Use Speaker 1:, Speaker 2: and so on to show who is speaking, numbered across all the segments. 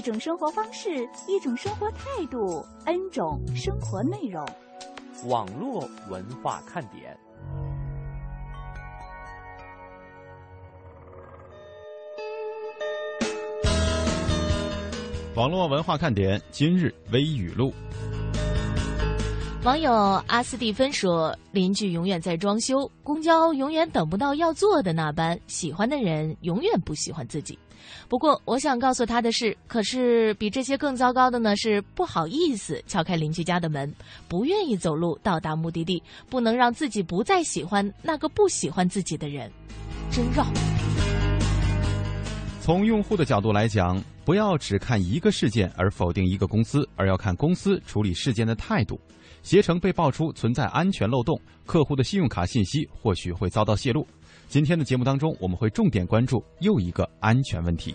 Speaker 1: 一种生活方式，一种生活态度，N 种生活内容。
Speaker 2: 网络文化看点。
Speaker 3: 网络文化看点今日微语录。
Speaker 4: 网友阿斯蒂芬说：“邻居永远在装修，公交永远等不到要坐的那班，喜欢的人永远不喜欢自己。”不过，我想告诉他的是，可是比这些更糟糕的呢，是不好意思敲开邻居家的门，不愿意走路到达目的地，不能让自己不再喜欢那个不喜欢自己的人，真绕。
Speaker 3: 从用户的角度来讲，不要只看一个事件而否定一个公司，而要看公司处理事件的态度。携程被爆出存在安全漏洞，客户的信用卡信息或许会遭到泄露。今天的节目当中，我们会重点关注又一个安全问题。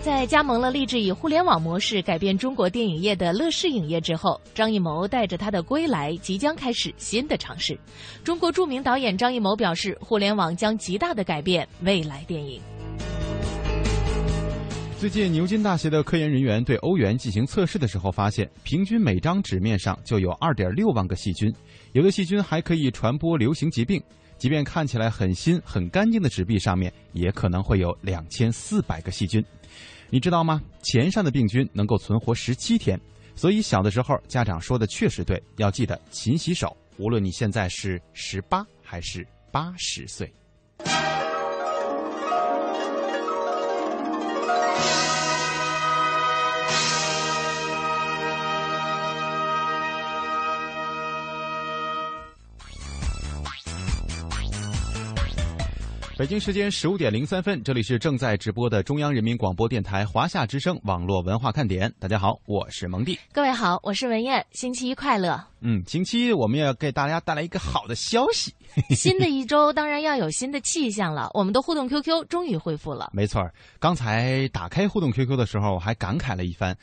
Speaker 4: 在加盟了立志以互联网模式改变中国电影业的乐视影业之后，张艺谋带着他的归来，即将开始新的尝试。中国著名导演张艺谋表示，互联网将极大的改变未来电影。
Speaker 3: 最近，牛津大学的科研人员对欧元进行测试的时候，发现平均每张纸面上就有二点六万个细菌，有的细菌还可以传播流行疾病。即便看起来很新、很干净的纸币上面，也可能会有两千四百个细菌。你知道吗？钱上的病菌能够存活十七天，所以小的时候家长说的确实对，要记得勤洗手。无论你现在是十八还是八十岁。北京时间十五点零三分，这里是正在直播的中央人民广播电台华夏之声网络文化看点。大家好，我是蒙蒂。
Speaker 4: 各位好，我是文燕。星期一快乐。
Speaker 3: 嗯，星期一我们要给大家带来一个好的消息。
Speaker 4: 新的一周当然要有新的气象了。我们的互动 QQ 终于恢复了。
Speaker 3: 没错，刚才打开互动 QQ 的时候，我还感慨了一番。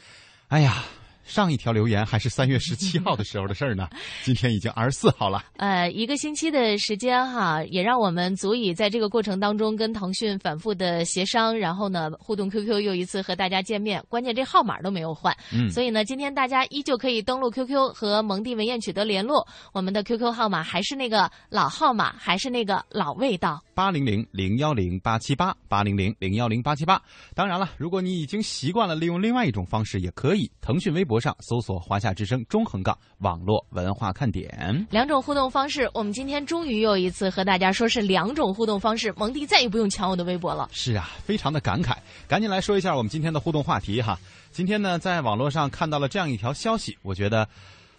Speaker 3: 哎呀。上一条留言还是三月十七号 的时候的事儿呢，今天已经二十四号了。
Speaker 4: 呃，一个星期的时间哈，也让我们足以在这个过程当中跟腾讯反复的协商，然后呢，互动 QQ 又一次和大家见面，关键这号码都没有换。嗯，所以呢，今天大家依旧可以登录 QQ 和蒙蒂文燕取得联络，我们的 QQ 号码还是那个老号码，还是那个老味道。
Speaker 3: 八零零零幺零八七八，八零零零幺零八七八。当然了，如果你已经习惯了利用另外一种方式，也可以。腾讯微博上搜索“华夏之声中横杠网络文化看点”。
Speaker 4: 两种互动方式，我们今天终于又一次和大家说是两种互动方式。蒙蒂再也不用抢我的微博了。
Speaker 3: 是啊，非常的感慨。赶紧来说一下我们今天的互动话题哈。今天呢，在网络上看到了这样一条消息，我觉得。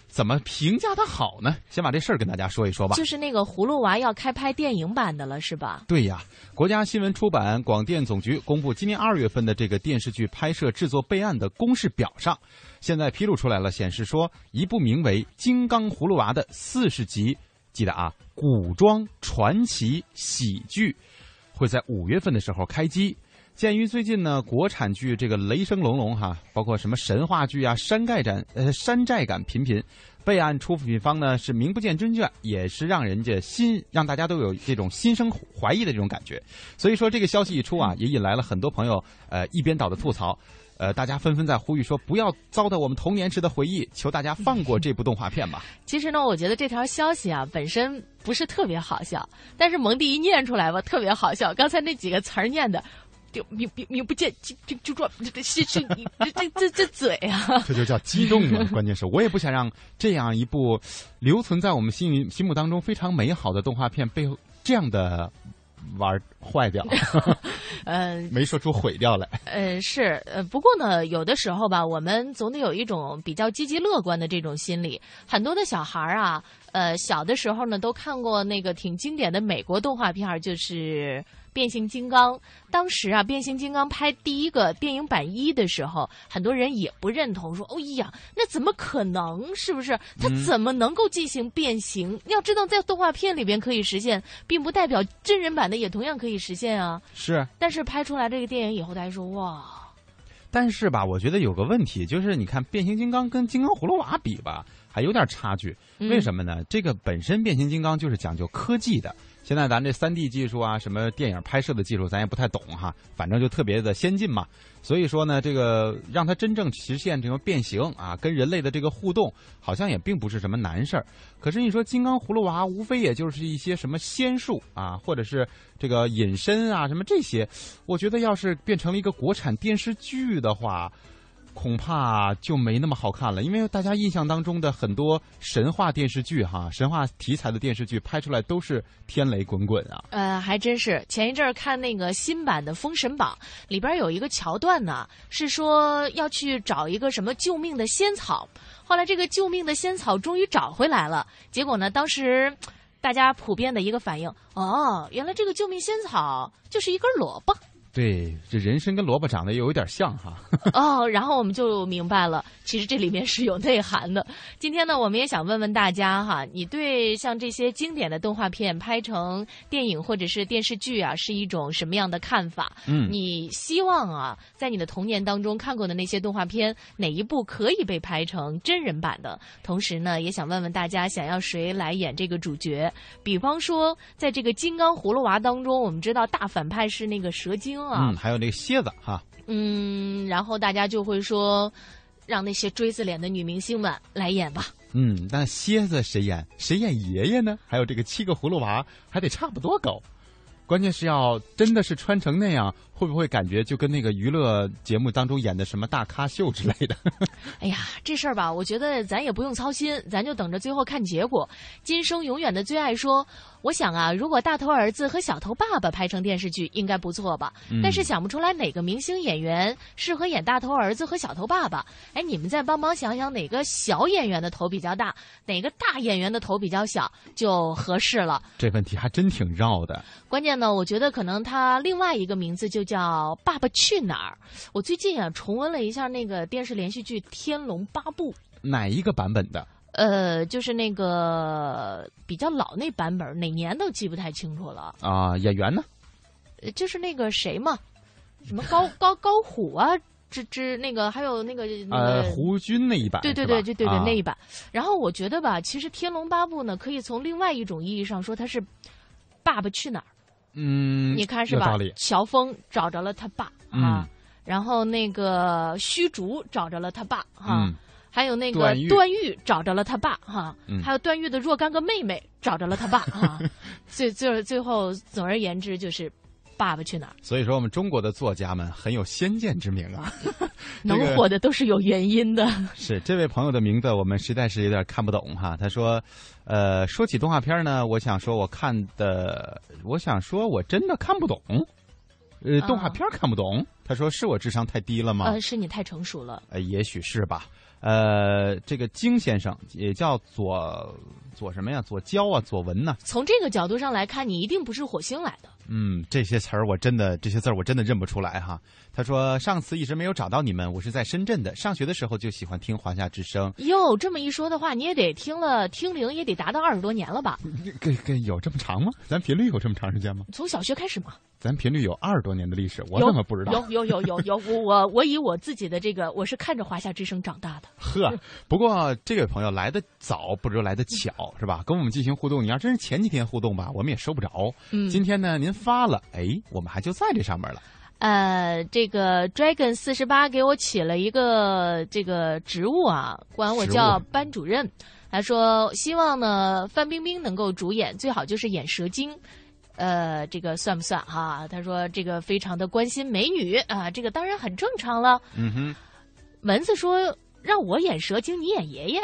Speaker 3: 怎么评价它好呢？先把这事儿跟大家说一说吧。
Speaker 4: 就是那个葫芦娃要开拍电影版的了，是吧？
Speaker 3: 对呀，国家新闻出版广电总局公布今年二月份的这个电视剧拍摄制作备案的公示表上，现在披露出来了，显示说一部名为《金刚葫芦娃》的四十集，记得啊，古装传奇喜剧，会在五月份的时候开机。鉴于最近呢，国产剧这个雷声隆隆哈，包括什么神话剧啊、山寨感呃山寨感频频，备案出品方呢是名不见经传，也是让人家心让大家都有这种心生怀疑的这种感觉。所以说这个消息一出啊，也引来了很多朋友呃一边倒的吐槽，呃大家纷纷在呼吁说不要糟蹋我们童年时的回忆，求大家放过这部动画片吧。
Speaker 4: 其实呢，我觉得这条消息啊本身不是特别好笑，但是蒙蒂一念出来吧，特别好笑。刚才那几个词儿念的。名名名不见就就就说这这这这这这这嘴啊！
Speaker 3: 这就叫激动了。关键是我也不想让这样一部留存在我们心里心目当中非常美好的动画片被这样的玩坏掉。
Speaker 4: 呃，
Speaker 3: 没说出毁掉来。
Speaker 4: 呃，是呃，不过呢，有的时候吧，我们总得有一种比较积极乐观的这种心理。很多的小孩啊，呃，小的时候呢，都看过那个挺经典的美国动画片，就是。变形金刚。当时啊，变形金刚拍第一个电影版一的时候，很多人也不认同，说：“哦呀，那怎么可能？是不是？它怎么能够进行变形？要知道，在动画片里边可以实现，并不代表真人版的也同样可以实现啊。”
Speaker 3: 是，
Speaker 4: 但是拍出来这个电影以后，大家说：“哇！”
Speaker 3: 但是吧，我觉得有个问题，就是你看变形金刚跟金刚葫芦娃比吧，还有点差距。为什么呢？这个本身变形金刚就是讲究科技的。现在咱这三 D 技术啊，什么电影拍摄的技术，咱也不太懂哈，反正就特别的先进嘛。所以说呢，这个让它真正实现这种变形啊，跟人类的这个互动，好像也并不是什么难事儿。可是你说金刚葫芦娃，无非也就是一些什么仙术啊，或者是这个隐身啊，什么这些，我觉得要是变成了一个国产电视剧的话。恐怕就没那么好看了，因为大家印象当中的很多神话电视剧哈，神话题材的电视剧拍出来都是天雷滚滚啊。
Speaker 4: 呃，还真是。前一阵儿看那个新版的《封神榜》，里边有一个桥段呢，是说要去找一个什么救命的仙草。后来这个救命的仙草终于找回来了，结果呢，当时大家普遍的一个反应，哦，原来这个救命仙草就是一根萝卜。
Speaker 3: 对，这人参跟萝卜长得又有点像哈。
Speaker 4: 哦，然后我们就明白了，其实这里面是有内涵的。今天呢，我们也想问问大家哈，你对像这些经典的动画片拍成电影或者是电视剧啊，是一种什么样的看法？
Speaker 3: 嗯，
Speaker 4: 你希望啊，在你的童年当中看过的那些动画片，哪一部可以被拍成真人版的？同时呢，也想问问大家，想要谁来演这个主角？比方说，在这个《金刚葫芦娃》当中，我们知道大反派是那个蛇精。
Speaker 3: 嗯，还有那个蝎子哈。
Speaker 4: 嗯，然后大家就会说，让那些锥子脸的女明星们来演吧。
Speaker 3: 嗯，那蝎子谁演？谁演爷爷呢？还有这个七个葫芦娃还得差不多高，关键是要真的是穿成那样。会不会感觉就跟那个娱乐节目当中演的什么大咖秀之类的？
Speaker 4: 哎呀，这事儿吧，我觉得咱也不用操心，咱就等着最后看结果。今生永远的最爱说，我想啊，如果大头儿子和小头爸爸拍成电视剧，应该不错吧？但是想不出来哪个明星演员适合演大头儿子和小头爸爸。哎，你们再帮忙想想，哪个小演员的头比较大，哪个大演员的头比较小，就合适了。
Speaker 3: 这问题还真挺绕的。
Speaker 4: 关键呢，我觉得可能他另外一个名字就。叫《爸爸去哪儿》，我最近啊重温了一下那个电视连续剧《天龙八部》，
Speaker 3: 哪一个版本的？
Speaker 4: 呃，就是那个比较老那版本，哪年都记不太清楚了。
Speaker 3: 啊，演员呢？
Speaker 4: 就是那个谁嘛，什么高 高高虎啊，之之那个还有那个
Speaker 3: 呃胡军那一版，
Speaker 4: 对对对，就对对那一版。然后我觉得吧，其实《天龙八部》呢，可以从另外一种意义上说，它是《爸爸去哪儿》。
Speaker 3: 嗯，
Speaker 4: 你看是吧？乔峰找着了他爸啊，然后那个虚竹找着了他爸哈，还有那个段誉找着了他爸哈，还有段誉的若干个妹妹找着了他爸哈，最最最后总而言之就是。爸爸去哪儿？
Speaker 3: 所以说，我们中国的作家们很有先见之明啊，
Speaker 4: 能火的都是有原因的。
Speaker 3: 是这位朋友的名字，我们实在是有点看不懂哈。他说：“呃，说起动画片呢，我想说，我看的，我想说我真的看不懂。呃，动画片看不懂。”他说：“是我智商太低了吗？”
Speaker 4: 呃，是你太成熟了。
Speaker 3: 呃，也许是吧。呃，这个金先生也叫左左什么呀？左交啊，左文呢？
Speaker 4: 从这个角度上来看，你一定不是火星来的。
Speaker 3: 嗯，这些词儿我真的，这些字儿我真的认不出来哈。他说上次一直没有找到你们，我是在深圳的，上学的时候就喜欢听华夏之声。
Speaker 4: 哟，这么一说的话，你也得听了听龄也得达到二十多年了吧？
Speaker 3: 给给有这么长吗？咱频率有这么长时间吗？
Speaker 4: 从小学开始吗？
Speaker 3: 咱频率有二十多年的历史，我怎么不知道？
Speaker 4: 有有有有有，我我我以我自己的这个，我是看着华夏之声长大的。
Speaker 3: 呵，不过这位朋友来的早，不知道来的巧，是吧？跟我们进行互动，你要真是前几天互动吧，我们也收不着。
Speaker 4: 嗯，
Speaker 3: 今天呢，您发了，哎，我们还就在这上面了。
Speaker 4: 呃，这个 Dragon 四十八给我起了一个这个职务啊，管我叫班主任。他说希望呢，范冰冰能够主演，最好就是演蛇精。呃，这个算不算哈？他说这个非常的关心美女啊，这个当然很正常了。
Speaker 3: 嗯哼，
Speaker 4: 蚊子说让我演蛇精，你演爷爷，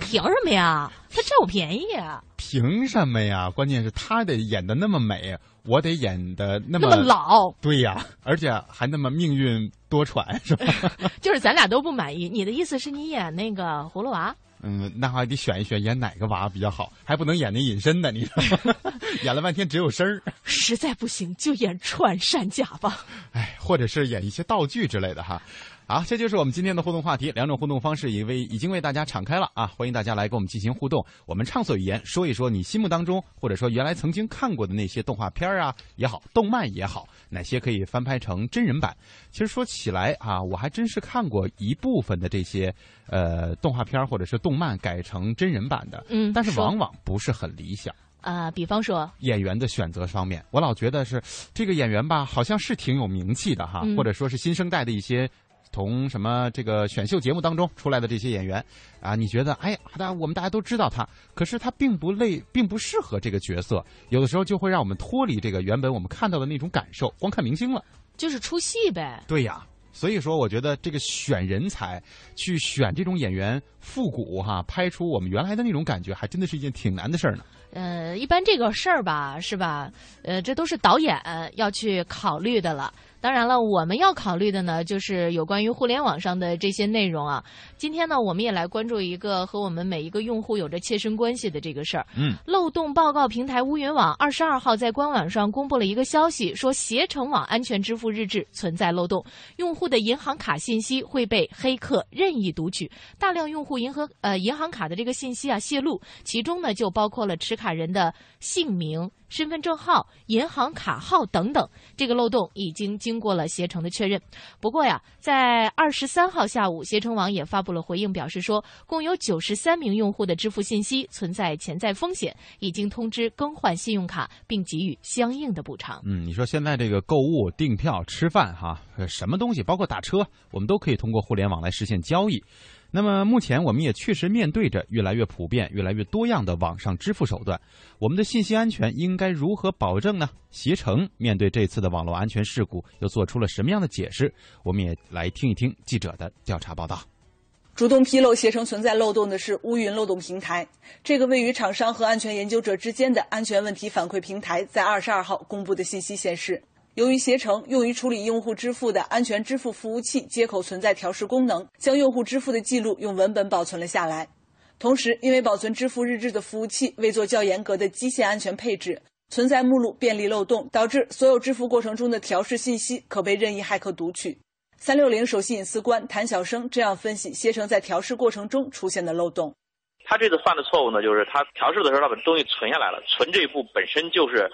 Speaker 4: 凭什么呀？他占我便宜啊？
Speaker 3: 凭什么呀？关键是他得演的那么美，我得演的那
Speaker 4: 么老。
Speaker 3: 对呀，而且还那么命运多舛，是吧？
Speaker 4: 就是咱俩都不满意。你的意思是你演那个葫芦娃？
Speaker 3: 嗯，那还得选一选演哪个娃比较好，还不能演那隐身的，你知道吗？演了半天只有声儿。
Speaker 4: 实在不行就演穿山甲吧。
Speaker 3: 哎，或者是演一些道具之类的哈。好，这就是我们今天的互动话题，两种互动方式已为已经为大家敞开了啊！欢迎大家来跟我们进行互动，我们畅所欲言，说一说你心目当中或者说原来曾经看过的那些动画片啊也好，动漫也好，哪些可以翻拍成真人版？其实说起来啊，我还真是看过一部分的这些呃动画片或者是动漫改成真人版的，
Speaker 4: 嗯
Speaker 3: 但是往往不是很理想。
Speaker 4: 啊、比方说，
Speaker 3: 演员的选择方面，我老觉得是这个演员吧，好像是挺有名气的哈，
Speaker 4: 嗯
Speaker 3: 或者说是新生代的一些从什么这个选秀节目当中出来的这些演员啊，你觉得哎，大家我们大家都知道他，可是他并不累，并不适合这个角色，有的时候就会让我们脱离这个原本我们看到的那种感受，光看明星了。
Speaker 4: 就是出戏呗。
Speaker 3: 对呀。所以说，我觉得这个选人才，去选这种演员复古哈，拍出我们原来的那种感觉，还真的是一件挺难的事儿呢。
Speaker 4: 呃，一般这个事儿吧，是吧？呃，这都是导演要去考虑的了。当然了，我们要考虑的呢，就是有关于互联网上的这些内容啊。今天呢，我们也来关注一个和我们每一个用户有着切身关系的这个事儿。
Speaker 3: 嗯，
Speaker 4: 漏洞报告平台乌云网二十二号在官网上公布了一个消息，说携程网安全支付日志存在漏洞，用户的银行卡信息会被黑客任意读取，大量用户银行呃银行卡的这个信息啊泄露，其中呢就包括了持卡人的姓名。身份证号、银行卡号等等，这个漏洞已经经过了携程的确认。不过呀，在二十三号下午，携程网也发布了回应，表示说，共有九十三名用户的支付信息存在潜在风险，已经通知更换信用卡，并给予相应的补偿。
Speaker 3: 嗯，你说现在这个购物、订票、吃饭哈，什么东西，包括打车，我们都可以通过互联网来实现交易。那么目前我们也确实面对着越来越普遍、越来越多样的网上支付手段，我们的信息安全应该如何保证呢？携程面对这次的网络安全事故，又做出了什么样的解释？我们也来听一听记者的调查报道。
Speaker 5: 主动披露携程存在漏洞的是乌云漏洞平台。这个位于厂商和安全研究者之间的安全问题反馈平台，在二十二号公布的信息显示，由于携程用于处理用户支付的安全支付服务器接口存在调试功能，将用户支付的记录用文本保存了下来。同时，因为保存支付日志的服务器未做较严格的机械安全配置，存在目录便利漏洞，导致所有支付过程中的调试信息可被任意骇客读取。三六零首席隐私官谭晓生这样分析携程在调试过程中出现的漏洞。
Speaker 6: 他这次犯的错误呢，就是他调试的时候，他把东西存下来了，存这一步本身就是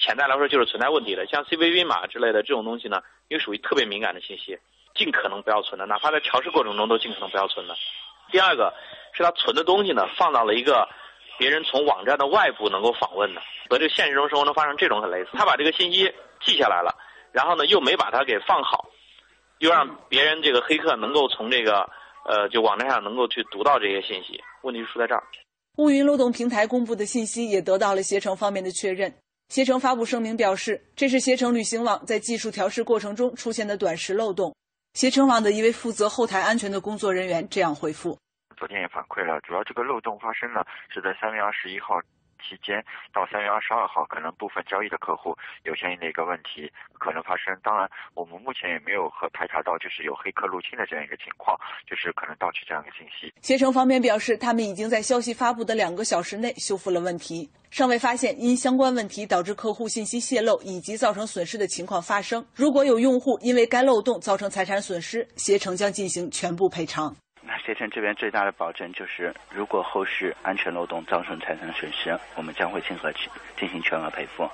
Speaker 6: 潜在来说就是存在问题的。像 CVV 码之类的这种东西呢，因为属于特别敏感的信息，尽可能不要存的，哪怕在调试过程中都尽可能不要存的。第二个是他存的东西呢，放到了一个别人从网站的外部能够访问的，和这个现实中生活中发生这种很类似。他把这个信息记下来了，然后呢又没把它给放好，又让别人这个黑客能够从这个呃就网站上能够去读到这些信息。问题出在这儿。
Speaker 5: 乌云漏洞平台公布的信息也得到了携程方面的确认。携程发布声明表示，这是携程旅行网在技术调试过程中出现的短时漏洞。携程网的一位负责后台安全的工作人员这样回复：
Speaker 7: 昨天也反馈了，主要这个漏洞发生呢是在三月二十一号期间到三月二十二号，可能部分交易的客户有相应的一个问题可能发生。当然，我们目前也没有和排查到就是有黑客入侵的这样一个情况，就是可能盗取这样一个信息。
Speaker 5: 携程方面表示，他们已经在消息发布的两个小时内修复了问题，尚未发现因相关问题导致客户信息泄露以及造成损失的情况发生。如果有用户因为该漏洞造成财产损失，携程将进行全部赔偿。
Speaker 8: 携程这边最大的保证就是，如果后续安全漏洞造成财产损失，我们将会进和进行全额赔付。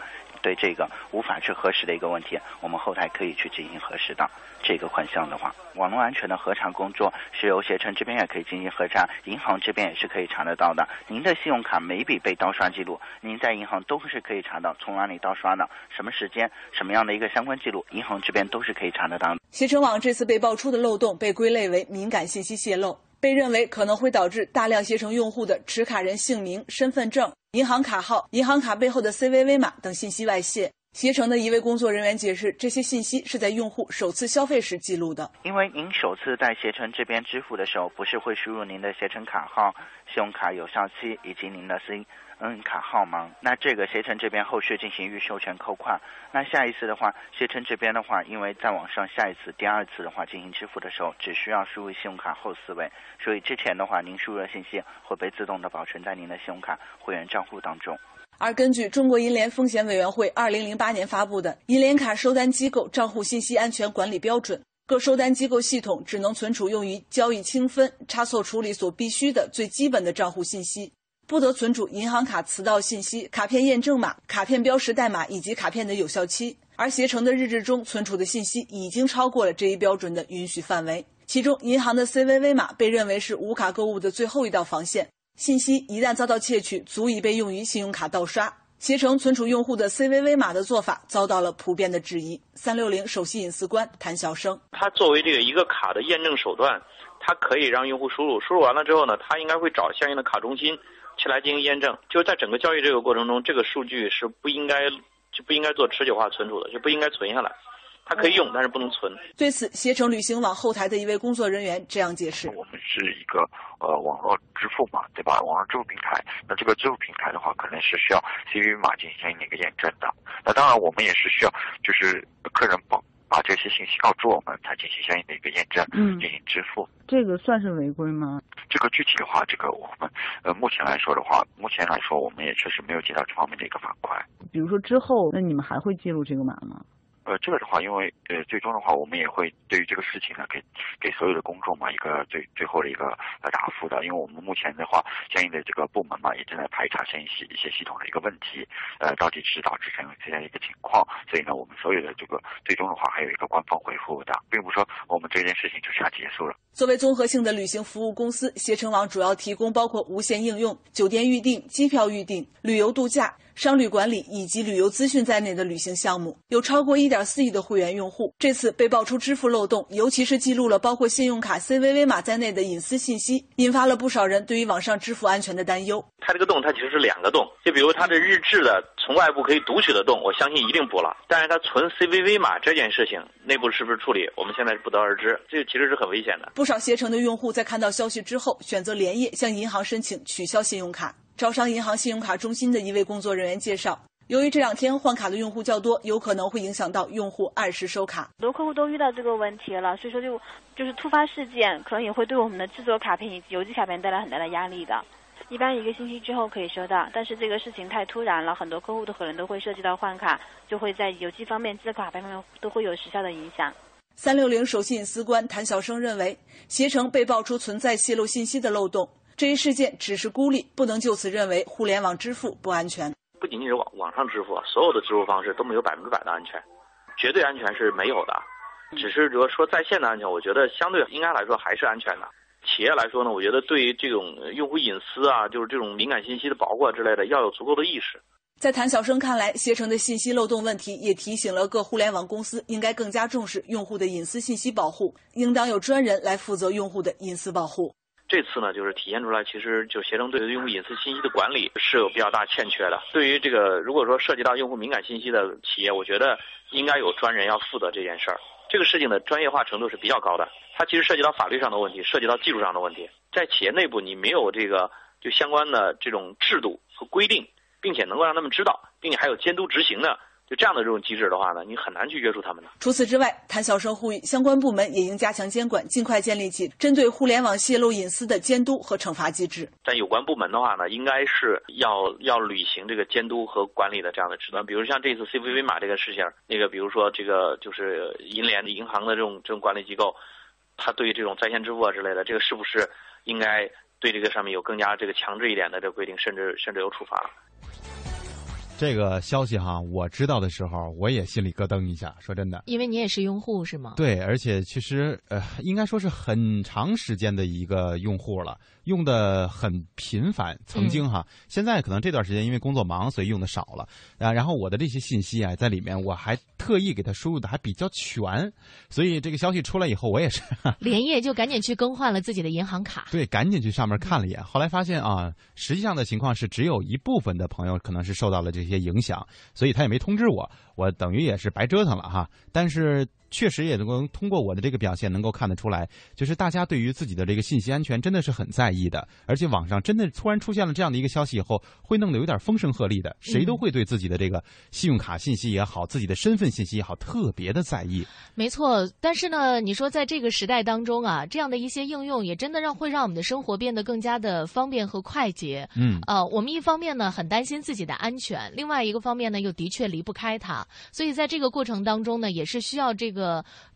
Speaker 8: 对这个无法去核实的一个问题，我们后台可以去进行核实的。这个款项的话，网络安全的核查工作是由携程这边也可以进行核查，银行这边也是可以查得到的。您的信用卡每笔被盗刷记录，您在银行都是可以查到从哪里盗刷的，什么时间、什么样的一个相关记录，银行这边都是可以查得到。
Speaker 5: 携程网这次被爆出的漏洞被归类为敏感信息泄露，被认为可能会导致大量携程用户的持卡人姓名、身份证、银行卡号、银行卡背后的 CVV 码等信息外泄。携程的一位工作人员解释，这些信息是在用户首次消费时记录的。
Speaker 8: 因为您首次在携程这边支付的时候，不是会输入您的携程卡号、信用卡有效期以及您的 C 嗯卡号吗？那这个携程这边后续进行预授权扣款。那下一次的话，携程这边的话，因为在网上下一次、第二次的话进行支付的时候，只需要输入信用卡后四位，所以之前的话，您输入的信息会被自动的保存在您的信用卡会员账户当中。
Speaker 5: 而根据中国银联风险委员会二零零八年发布的《银联卡收单机构账户信息安全管理标准》，各收单机构系统只能存储用于交易清分、差错处理所必须的最基本的账户信息。不得存储银行卡磁道信息、卡片验证码、卡片标识代码以及卡片的有效期。而携程的日志中存储的信息已经超过了这一标准的允许范围。其中，银行的 CVV 码被认为是无卡购物的最后一道防线，信息一旦遭到窃取，足以被用于信用卡盗刷。携程存储用户的 CVV 码的做法遭到了普遍的质疑。三六零首席隐私官谭晓生，
Speaker 6: 它作为这个一个卡的验证手段，它可以让用户输入，输入完了之后呢，它应该会找相应的卡中心。去来进行验证，就是在整个交易这个过程中，这个数据是不应该就不应该做持久化存储的，就不应该存下来。它可以用，但是不能存。
Speaker 5: 对此，携程旅行网后台的一位工作人员这样解释：
Speaker 7: 我们是一个呃网络支付嘛，对吧？网络支付平台，那这个支付平台的话，可能是需要 CVV 码进行相应的一个验证的。那当然，我们也是需要，就是客人把把这些信息告知我们，才进行相应的一个验证，嗯，进行支付。
Speaker 9: 这个算是违规吗？
Speaker 7: 这个具体的话，这个我们呃目前来说的话，目前来说我们也确实没有接到这方面的一个反馈。
Speaker 9: 比如说之后，那你们还会记录这个码吗？
Speaker 7: 呃，这个的话，因为呃，最终的话，我们也会对于这个事情呢，给给所有的公众嘛一个最最后的一个呃答复的。因为我们目前的话，相应的这个部门嘛，也正在排查相应系一些系统的一个问题，呃，到底是导致这样这样一个情况。所以呢，我们所有的这个最终的话，还有一个官方回复的，并不是说我们这件事情就这样结束了。
Speaker 5: 作为综合性的旅行服务公司，携程网主要提供包括无线应用、酒店预订、机票预订、旅游度假。商旅管理以及旅游资讯在内的旅行项目，有超过一点四亿的会员用户。这次被爆出支付漏洞，尤其是记录了包括信用卡 CVV 码在内的隐私信息，引发了不少人对于网上支付安全的担忧。
Speaker 6: 它这个洞，它其实是两个洞，就比如它的日志的从外部可以读取的洞，我相信一定补了。但是它存 CVV 码这件事情，内部是不是处理，我们现在是不得而知。这个其实是很危险的。
Speaker 5: 不少携程的用户在看到消息之后，选择连夜向银行申请取消信用卡。招商银行信用卡中心的一位工作人员介绍。由于这两天换卡的用户较多，有可能会影响到用户按时收卡。
Speaker 10: 很多客户都遇到这个问题了，所以说就就是突发事件，可能也会对我们的制作卡片以及邮寄卡片带来很大的压力的。一般一个星期之后可以收到，但是这个事情太突然了，很多客户都可能都会涉及到换卡，就会在邮寄方面、制作卡片方面都会有时效的影响。
Speaker 5: 三六零首席隐私官谭晓生认为，携程被爆出存在泄露信息的漏洞，这一事件只是孤立，不能就此认为互联网支付不安全。
Speaker 6: 不仅仅是网网上支付，所有的支付方式都没有百分之百的安全，绝对安全是没有的。只是说说在线的安全，我觉得相对应该来说还是安全的。企业来说呢，我觉得对于这种用户隐私啊，就是这种敏感信息的保护啊之类的，要有足够的意识。
Speaker 5: 在谭晓生看来，携程的信息漏洞问题也提醒了各互联网公司应该更加重视用户的隐私信息保护，应当有专人来负责用户的隐私保护。
Speaker 6: 这次呢，就是体现出来，其实就携程对于用户隐私信息的管理是有比较大欠缺的。对于这个，如果说涉及到用户敏感信息的企业，我觉得应该有专人要负责这件事儿。这个事情的专业化程度是比较高的，它其实涉及到法律上的问题，涉及到技术上的问题。在企业内部，你没有这个就相关的这种制度和规定，并且能够让他们知道，并且还有监督执行的。就这样的这种机制的话呢，你很难去约束他们的。
Speaker 5: 除此之外，谭晓生呼吁相关部门也应加强监管，尽快建立起针对互联网泄露隐私的监督和惩罚机制。
Speaker 6: 但有关部门的话呢，应该是要要履行这个监督和管理的这样的职能。比如像这次 CVV 码这个事情，那个比如说这个就是银联银行的这种这种管理机构，他对于这种在线支付啊之类的，这个是不是应该对这个上面有更加这个强制一点的这个规定，甚至甚至有处罚？
Speaker 3: 这个消息哈，我知道的时候，我也心里咯噔一下。说真的，
Speaker 4: 因为你也是用户是吗？
Speaker 3: 对，而且其实呃，应该说是很长时间的一个用户了。用的很频繁，曾经哈，现在可能这段时间因为工作忙，所以用的少了啊。然后我的这些信息啊，在里面我还特意给他输入的还比较全，所以这个消息出来以后，我也是
Speaker 4: 连夜就赶紧去更换了自己的银行卡。
Speaker 3: 对，赶紧去上面看了一眼，后来发现啊，实际上的情况是只有一部分的朋友可能是受到了这些影响，所以他也没通知我。我等于也是白折腾了哈。但是确实也能够通过我的这个表现，能够看得出来，就是大家对于自己的这个信息安全真的是很在意的。而且网上真的突然出现了这样的一个消息以后，会弄得有点风声鹤唳的，谁都会对自己的这个信用卡信息也好，自己的身份信息也好，特别的在意。
Speaker 4: 没错，但是呢，你说在这个时代当中啊，这样的一些应用也真的让会让我们的生活变得更加的方便和快捷。
Speaker 3: 嗯，
Speaker 4: 呃，我们一方面呢很担心自己的安全，另外一个方面呢又的确离不开它，所以在这个过程当中呢，也是需要这个。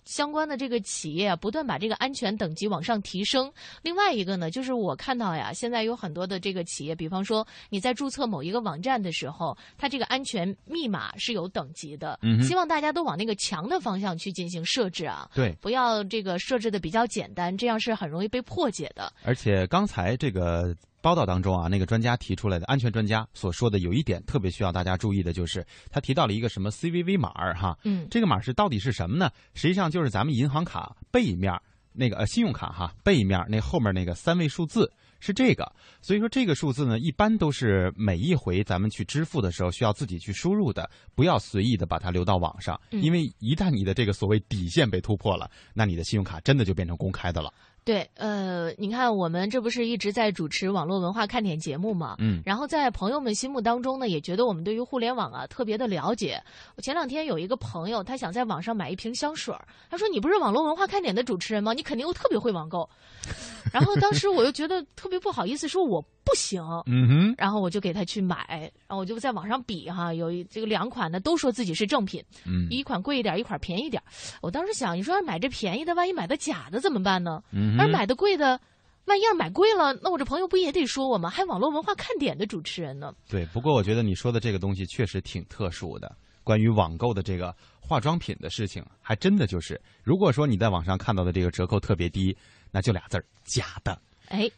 Speaker 4: 相关的这个企业啊，不断把这个安全等级往上提升。另外一个呢，就是我看到呀，现在有很多的这个企业，比方说你在注册某一个网站的时候，它这个安全密码是有等级的。
Speaker 3: 嗯，
Speaker 4: 希望大家都往那个强的方向去进行设置啊。
Speaker 3: 对，
Speaker 4: 不要这个设置的比较简单，这样是很容易被破解的。
Speaker 3: 而且刚才这个。报道当中啊，那个专家提出来的安全专家所说的有一点特别需要大家注意的，就是他提到了一个什么 CVV 码儿哈，
Speaker 4: 嗯，
Speaker 3: 这个码是到底是什么呢？实际上就是咱们银行卡背面那个呃信用卡哈背面那后面那个三位数字是这个，所以说这个数字呢，一般都是每一回咱们去支付的时候需要自己去输入的，不要随意的把它留到网上，因为一旦你的这个所谓底线被突破了，那你的信用卡真的就变成公开的了。
Speaker 4: 对，呃，你看，我们这不是一直在主持网络文化看点节目嘛？
Speaker 3: 嗯，
Speaker 4: 然后在朋友们心目当中呢，也觉得我们对于互联网啊特别的了解。我前两天有一个朋友，他想在网上买一瓶香水他说：“你不是网络文化看点的主持人吗？你肯定又特别会网购。”然后当时我又觉得特别不好意思，说我不行。
Speaker 3: 嗯哼，
Speaker 4: 然后我就给他去买，然后我就在网上比哈，有这个两款呢，都说自己是正品，
Speaker 3: 嗯，
Speaker 4: 一款贵一点，一款便宜点。我当时想，你说要买这便宜的，万一买的假的怎么办呢？
Speaker 3: 嗯，
Speaker 4: 而买的贵的，万一要买贵了，那我这朋友不也得说我吗？还网络文化看点的主持人呢？
Speaker 3: 对，不过我觉得你说的这个东西确实挺特殊的。关于网购的这个化妆品的事情，还真的就是，如果说你在网上看到的这个折扣特别低。那就俩字儿，假的。
Speaker 4: 哎，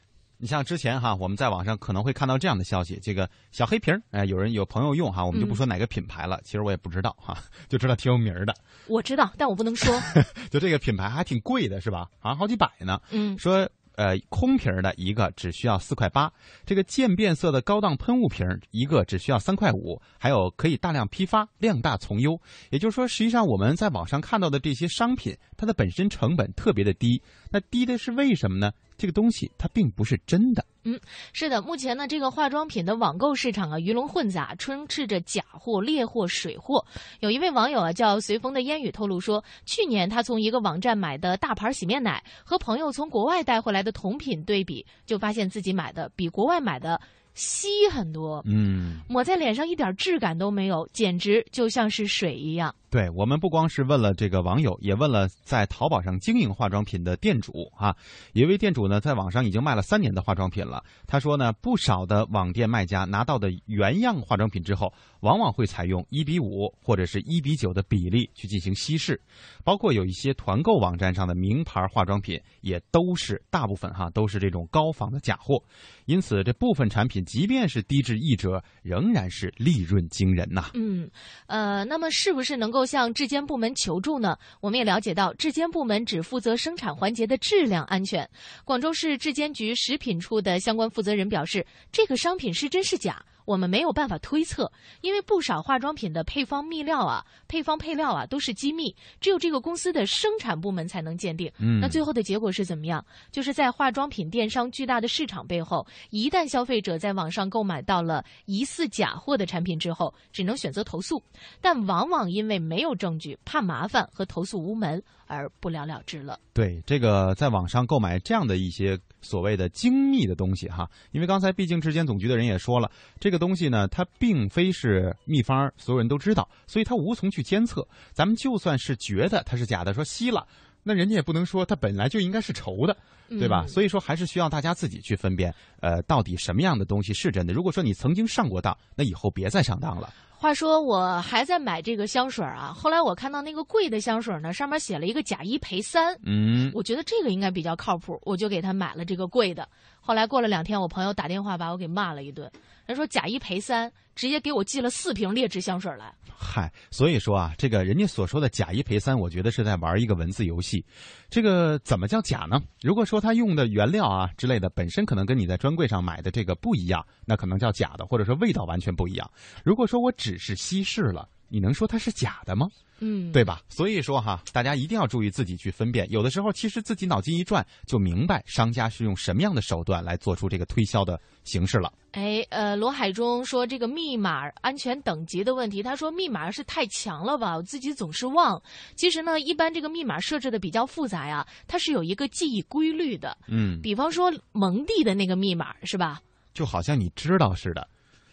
Speaker 3: 你像之前哈，我们在网上可能会看到这样的消息：这个小黑瓶儿，哎，有人有朋友用哈，我们就不说哪个品牌了。其实我也不知道哈，就知道挺有名的。
Speaker 4: 我知道，但我不能说。
Speaker 3: 就这个品牌还挺贵的，是吧？好像好几百呢。
Speaker 4: 嗯，
Speaker 3: 说。呃，空瓶的一个只需要四块八，这个渐变色的高档喷雾瓶一个只需要三块五，还有可以大量批发，量大从优。也就是说，实际上我们在网上看到的这些商品，它的本身成本特别的低。那低的是为什么呢？这个东西它并不是真的。
Speaker 4: 嗯，是的，目前呢，这个化妆品的网购市场啊，鱼龙混杂，充斥着假货、劣货、水货。有一位网友啊，叫随风的烟雨透露说，去年他从一个网站买的大牌洗面奶，和朋友从国外带回来的同品对比，就发现自己买的比国外买的。稀很多，
Speaker 3: 嗯，
Speaker 4: 抹在脸上一点质感都没有，简直就像是水一样。
Speaker 3: 对我们不光是问了这个网友，也问了在淘宝上经营化妆品的店主啊。一位店主呢，在网上已经卖了三年的化妆品了。他说呢，不少的网店卖家拿到的原样化妆品之后，往往会采用一比五或者是一比九的比例去进行稀释，包括有一些团购网站上的名牌化妆品，也都是大部分哈都是这种高仿的假货。因此，这部分产品即便是低至一折，仍然是利润惊人呐。
Speaker 4: 嗯，呃，那么是不是能够？向质监部门求助呢？我们也了解到，质监部门只负责生产环节的质量安全。广州市质监局食品处的相关负责人表示，这个商品是真是假？我们没有办法推测，因为不少化妆品的配方秘料啊、配方配料啊都是机密，只有这个公司的生产部门才能鉴定。
Speaker 3: 嗯，
Speaker 4: 那最后的结果是怎么样？就是在化妆品电商巨大的市场背后，一旦消费者在网上购买到了疑似假货的产品之后，只能选择投诉，但往往因为没有证据、怕麻烦和投诉无门而不了了之了。
Speaker 3: 对这个在网上购买这样的一些所谓的精密的东西哈，因为刚才毕竟质检总局的人也说了，这个东西呢，它并非是秘方，所有人都知道，所以它无从去监测。咱们就算是觉得它是假的，说稀了，那人家也不能说它本来就应该是稠的，对吧？所以说还是需要大家自己去分辨，呃，到底什么样的东西是真的。如果说你曾经上过当，那以后别再上当了。
Speaker 4: 话说我还在买这个香水啊，后来我看到那个贵的香水呢，上面写了一个假一赔三，
Speaker 3: 嗯，
Speaker 4: 我觉得这个应该比较靠谱，我就给他买了这个贵的。后来过了两天，我朋友打电话把我给骂了一顿，人说假一赔三，直接给我寄了四瓶劣质香水来。
Speaker 3: 嗨，所以说啊，这个人家所说的假一赔三，我觉得是在玩一个文字游戏。这个怎么叫假呢？如果说他用的原料啊之类的本身可能跟你在专柜上买的这个不一样，那可能叫假的，或者说味道完全不一样。如果说我只是稀释了。你能说它是假的吗？
Speaker 4: 嗯，
Speaker 3: 对吧？所以说哈，大家一定要注意自己去分辨。有的时候，其实自己脑筋一转，就明白商家是用什么样的手段来做出这个推销的形式了。
Speaker 4: 哎，呃，罗海中说这个密码安全等级的问题，他说密码是太强了吧，我自己总是忘。其实呢，一般这个密码设置的比较复杂呀，它是有一个记忆规律的。
Speaker 3: 嗯，
Speaker 4: 比方说蒙蒂的那个密码是吧？
Speaker 3: 就好像你知道似的。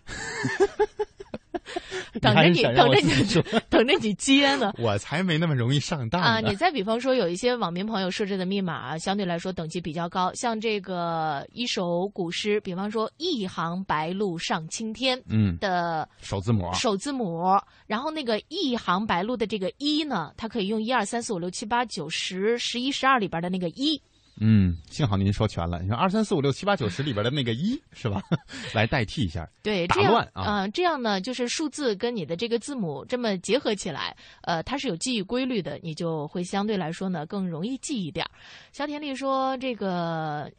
Speaker 4: 等着你，等着你，等着你接呢。
Speaker 3: 我才没那么容易上当
Speaker 4: 啊！你再比方说，有一些网民朋友设置的密码，相对来说等级比较高，像这个一首古诗，比方说“一行白鹭上青天”
Speaker 3: 嗯
Speaker 4: 的
Speaker 3: 首字母，
Speaker 4: 首字母，然后那个“一行白鹭”的这个“一”呢，它可以用一二三四五六七八九十十一十二里边的那个“一”。
Speaker 3: 嗯，幸好您说全了。你说二三四五六七八九十里边的那个一是吧？来代替一下，
Speaker 4: 对，
Speaker 3: 打乱
Speaker 4: 啊。嗯，这样呢，就是数字跟你的这个字母这么结合起来，呃，它是有记忆规律的，你就会相对来说呢更容易记一点。肖田丽说：“这个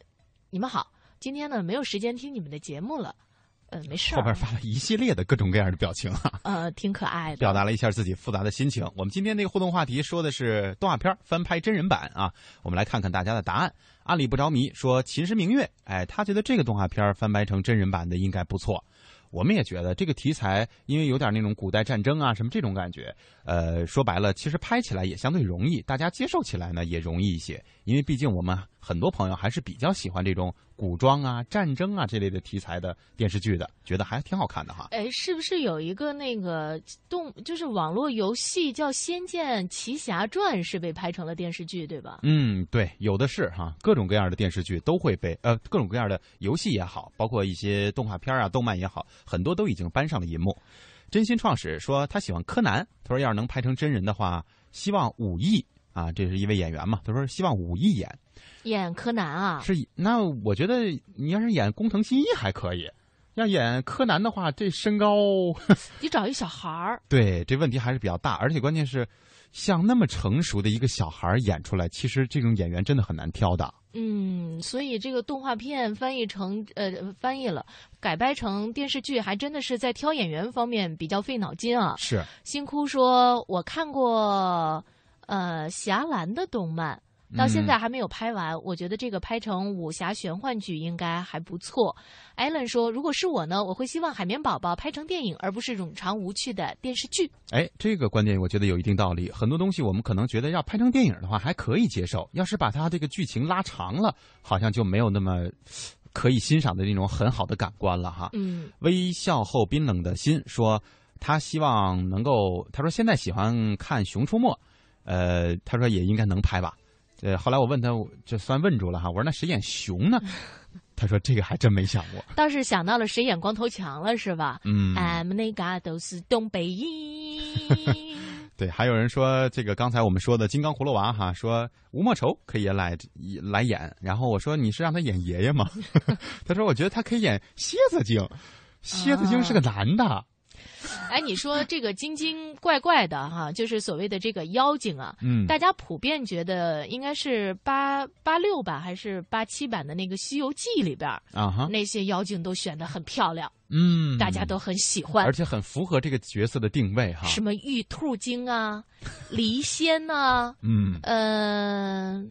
Speaker 4: 你们好，今天呢没有时间听你们的节目了。”呃，没事。
Speaker 3: 后边发了一系列的各种各样的表情啊，
Speaker 4: 呃，挺可爱的，
Speaker 3: 表达了一下自己复杂的心情。我们今天这个互动话题说的是动画片翻拍真人版啊，我们来看看大家的答案。案里不着迷说《秦时明月》，哎，他觉得这个动画片翻拍成真人版的应该不错。我们也觉得这个题材，因为有点那种古代战争啊什么这种感觉，呃，说白了，其实拍起来也相对容易，大家接受起来呢也容易一些，因为毕竟我们很多朋友还是比较喜欢这种古装啊、战争啊这类的题材的电视剧的，觉得还挺好看的哈。
Speaker 4: 哎，是不是有一个那个动，就是网络游戏叫《仙剑奇侠传》，是被拍成了电视剧，对吧？
Speaker 3: 嗯，对，有的是哈，各种各样的电视剧都会被，呃，各种各样的游戏也好，包括一些动画片啊、动漫也好。很多都已经搬上了银幕。真心创始说他喜欢柯南，他说要是能拍成真人的话，希望武艺啊，这是一位演员嘛，他说希望武艺演
Speaker 4: 演柯南啊。
Speaker 3: 是，那我觉得你要是演工藤新一还可以，要演柯南的话，这身高
Speaker 4: 你找一小孩儿。
Speaker 3: 对，这问题还是比较大，而且关键是像那么成熟的一个小孩演出来，其实这种演员真的很难挑的。
Speaker 4: 嗯，所以这个动画片翻译成呃翻译了改编成电视剧，还真的是在挑演员方面比较费脑筋啊。
Speaker 3: 是，
Speaker 4: 星哭说，我看过呃侠岚的动漫。到现在还没有拍完，我觉得这个拍成武侠玄幻剧应该还不错。艾伦说：“如果是我呢，我会希望《海绵宝宝》拍成电影，而不是冗长无趣的电视剧。”
Speaker 3: 哎，这个观点我觉得有一定道理。很多东西我们可能觉得要拍成电影的话还可以接受，要是把它这个剧情拉长了，好像就没有那么可以欣赏的那种很好的感官了哈。
Speaker 4: 嗯，
Speaker 3: 微笑后冰冷的心说，他希望能够，他说现在喜欢看《熊出没》，呃，他说也应该能拍吧。呃，后来我问他，就算问住了哈。我说那谁演熊呢？他说这个还真没想过。
Speaker 4: 倒是想到了谁演光头强了是吧？
Speaker 3: 嗯。
Speaker 4: 俺们那嘎都是东北人。
Speaker 3: 对，还有人说这个刚才我们说的金刚葫芦娃哈，说吴莫愁可以来来演。然后我说你是让他演爷爷吗？他说我觉得他可以演蝎子精，蝎子精是个男的。
Speaker 4: 哎，你说这个精精怪怪的哈，就是所谓的这个妖精啊，
Speaker 3: 嗯，
Speaker 4: 大家普遍觉得应该是八八六版还是八七版的那个《西游记》里边
Speaker 3: 啊哈，
Speaker 4: 那些妖精都选的很漂亮，
Speaker 3: 嗯，
Speaker 4: 大家都很喜欢，
Speaker 3: 而且很符合这个角色的定位哈。
Speaker 4: 什么玉兔精啊，离仙呐，
Speaker 3: 嗯
Speaker 4: 嗯，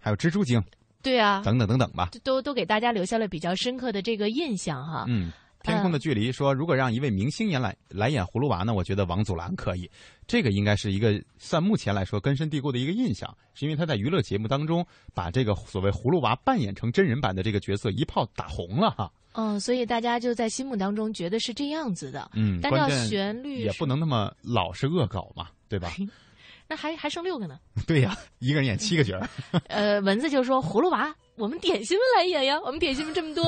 Speaker 3: 还有蜘蛛精，
Speaker 4: 对啊，
Speaker 3: 等等等等吧，
Speaker 4: 都都给大家留下了比较深刻的这个印象哈，
Speaker 3: 嗯。天空的距离说，如果让一位明星演来来演葫芦娃呢，我觉得王祖蓝可以。这个应该是一个算目前来说根深蒂固的一个印象，是因为他在娱乐节目当中把这个所谓葫芦娃扮演成真人版的这个角色一炮打红了哈。
Speaker 4: 嗯，所以大家就在心目当中觉得是这样子的。
Speaker 3: 嗯，
Speaker 4: 单调旋律
Speaker 3: 也不能那么老是恶搞嘛，对吧？
Speaker 4: 那还还剩六个呢。
Speaker 3: 对呀，一个人演七个角儿。
Speaker 4: 呃，蚊子就说葫芦娃。我们点心们来演呀，我们点心们这么多，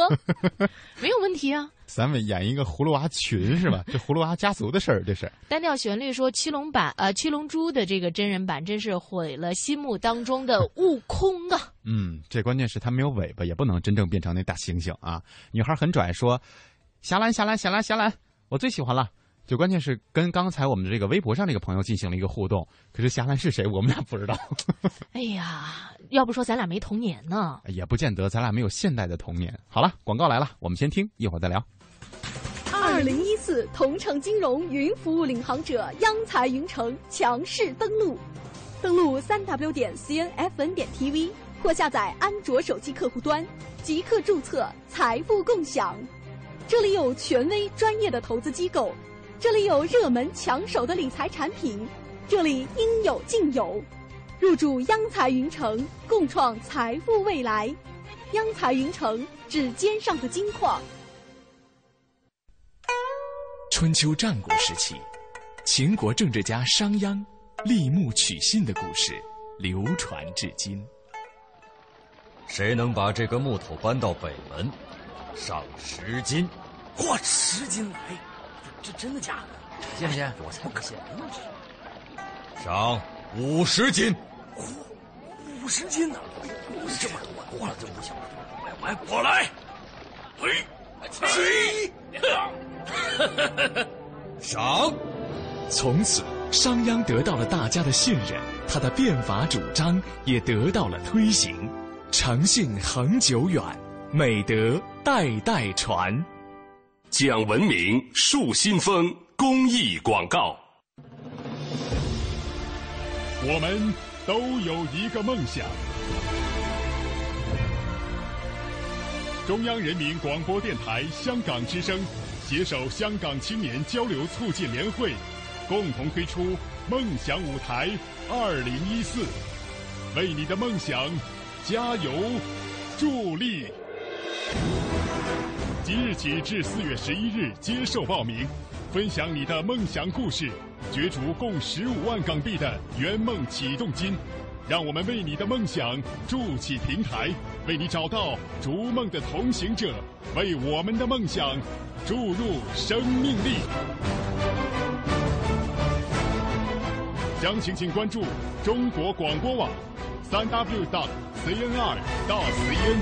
Speaker 4: 没有问题啊。
Speaker 3: 咱们演一个葫芦娃群是吧？这葫芦娃家族的事儿，这是。
Speaker 4: 单调旋律说七龙版呃七龙珠的这个真人版真是毁了心目当中的悟空啊。
Speaker 3: 嗯，这关键是他没有尾巴，也不能真正变成那大猩猩啊。女孩很拽说，霞兰霞兰霞兰霞兰，我最喜欢了。就关键是跟刚才我们的这个微博上那个朋友进行了一个互动，可是霞兰是谁，我们俩不知道。
Speaker 4: 哎呀，要不说咱俩没童年呢？
Speaker 3: 也不见得，咱俩没有现代的童年。好了，广告来了，我们先听，一会儿再聊。
Speaker 1: 二
Speaker 11: 二零一四同城金融云服务领航者央财云城强势登陆，登录三 w 点 cnfn 点 tv 或下载安卓手机客户端，即刻注册财富共享。这里有权威专业的投资机构，这里有热门抢手的理财产品，这里应有尽有。入驻央财云城，共创财富未来。央财云城，指尖上的金矿。
Speaker 12: 春秋战国时期，秦国政治家商鞅立木取信的故事流传至今。
Speaker 13: 谁能把这个木头搬到北门，赏十金。
Speaker 14: 嚯，十金来！这真的假的？
Speaker 13: 信不信？
Speaker 14: 我才不信！
Speaker 13: 赏五十斤。
Speaker 14: 五十斤呢？这么多，过了就不行了。来，我来。嘿，嘿。
Speaker 13: 赏！
Speaker 12: 从此，商鞅得到了大家的信任，他的变法主张也得到了推行，诚信恒久远，美德代代传。
Speaker 15: 讲文明树新风公益广告。
Speaker 16: 我们都有一个梦想。中央人民广播电台香港之声携手香港青年交流促进联会，共同推出“梦想舞台二零一四”，为你的梦想加油助力。即日起至四月十一日接受报名，分享你的梦想故事，角逐共十五万港币的圆梦启动金。让我们为你的梦想筑起平台，为你找到逐梦的同行者，为我们的梦想注入生命力。详情请关注中国广播网，三 w 到 cnr 到 cn。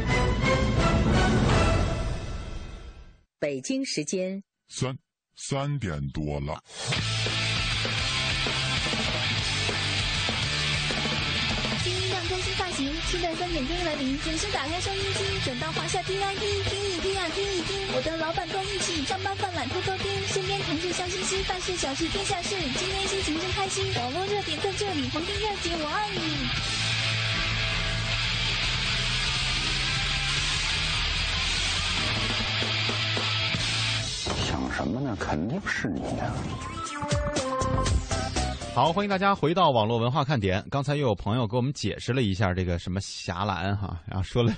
Speaker 17: 北京时间
Speaker 18: 三三点多了。
Speaker 19: 听音量，更新发型期待三点钟来临，准时打开收音机，转到华夏 T I P，听一听啊，听一听。我的老板跟我一起上班犯懒偷偷听，身边同事笑嘻嘻，办事小事天下事。今天心情真开心，网络热点在这里，黄金热姐我爱你。
Speaker 20: 什么呢？肯定是你呀。
Speaker 3: 好，欢迎大家回到网络文化看点。刚才又有朋友给我们解释了一下这个什么霞岚哈，然后说了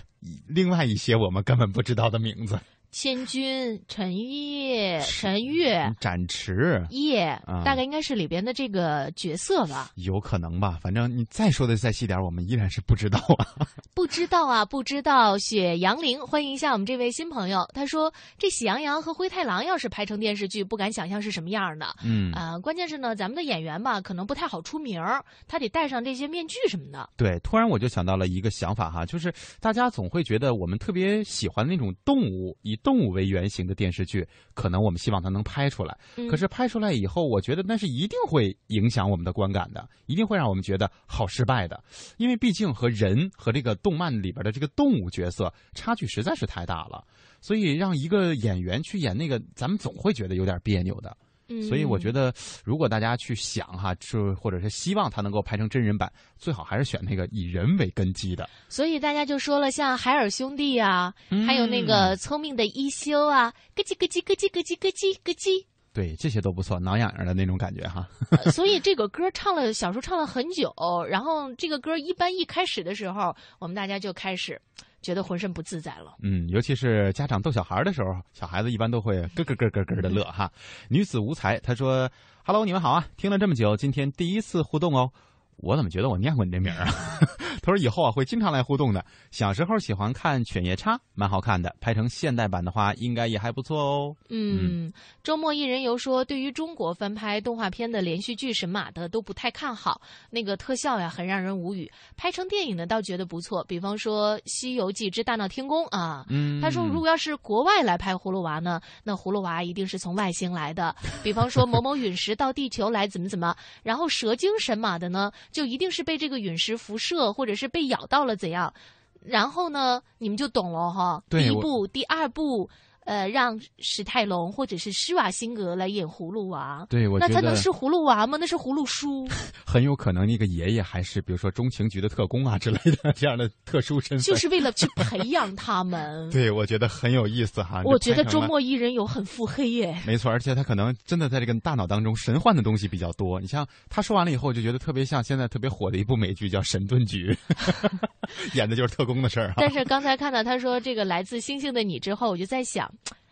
Speaker 3: 另外一些我们根本不知道的名字。
Speaker 4: 千钧、陈烨、陈月、
Speaker 3: 展池、
Speaker 4: 叶，大概应该是里边的这个角色吧？
Speaker 3: 有可能吧，反正你再说的再细点，我们依然是不知道啊。
Speaker 4: 不知道啊，不知道。雪杨玲，欢迎一下我们这位新朋友。他说：“这《喜羊羊》和《灰太狼》要是拍成电视剧，不敢想象是什么样的。”
Speaker 3: 嗯
Speaker 4: 啊，关键是呢，咱们的演员吧，可能不太好出名儿，他得戴上这些面具什么的。
Speaker 3: 对，突然我就想到了一个想法哈，就是大家总会觉得我们特别喜欢那种动物，以动物为原型的电视剧，可能我们希望它能拍出来。可是拍出来以后，我觉得那是一定会影响我们的观感的，一定会让我们觉得好失败的，因为毕竟和人和这个动漫里边的这个动物角色差距实在是太大了，所以让一个演员去演那个，咱们总会觉得有点别扭的。所以我觉得，如果大家去想哈，就或者是希望它能够拍成真人版，最好还是选那个以人为根基的。
Speaker 4: 所以大家就说了，像海尔兄弟啊，还有那个聪明的一休啊，咯叽咯叽咯叽咯叽咯叽咯叽，
Speaker 3: 对，这些都不错，挠痒痒的那种感觉哈。
Speaker 4: 所以这个歌唱了，小时候唱了很久，然后这个歌一般一开始的时候，我们大家就开始。觉得浑身不自在了。
Speaker 3: 嗯，尤其是家长逗小孩的时候，小孩子一般都会咯咯咯咯咯的乐哈。女子无才，她说：“Hello，你们好啊，听了这么久，今天第一次互动哦。”我怎么觉得我念过你这名儿啊？他说以后啊会经常来互动的。小时候喜欢看《犬夜叉》，蛮好看的。拍成现代版的话，应该也还不错哦。
Speaker 4: 嗯，周末一人游说，对于中国翻拍动画片的连续剧神马的都不太看好，那个特效呀很让人无语。拍成电影的倒觉得不错，比方说《西游记之大闹天宫》啊。
Speaker 3: 嗯。
Speaker 4: 他说如果要是国外来拍葫芦娃呢，那葫芦娃一定是从外星来的，比方说某某陨石到地球来怎么怎么，然后蛇精神马的呢？就一定是被这个陨石辐射，或者是被咬到了怎样？然后呢，你们就懂了哈。第一步、第二部，呃，让史泰龙或者是施瓦辛格来演葫芦娃。
Speaker 3: 对，我觉得
Speaker 4: 那他能是葫芦娃吗？那是葫芦叔。
Speaker 3: 很有可能那个爷爷还是比如说中情局的特工啊之类的这样的特殊身份，
Speaker 4: 就是为了去培养他们。
Speaker 3: 对，我觉得很有意思哈。
Speaker 4: 我觉得周末一人有很腹黑耶。
Speaker 3: 没错，而且他可能真的在这个大脑当中神幻的东西比较多。你像他说完了以后，我就觉得特别像现在特别火的一部美剧叫《神盾局 》，演的就是特工的事儿。
Speaker 4: 但是刚才看到他说这个来自星星的你之后，我就在想，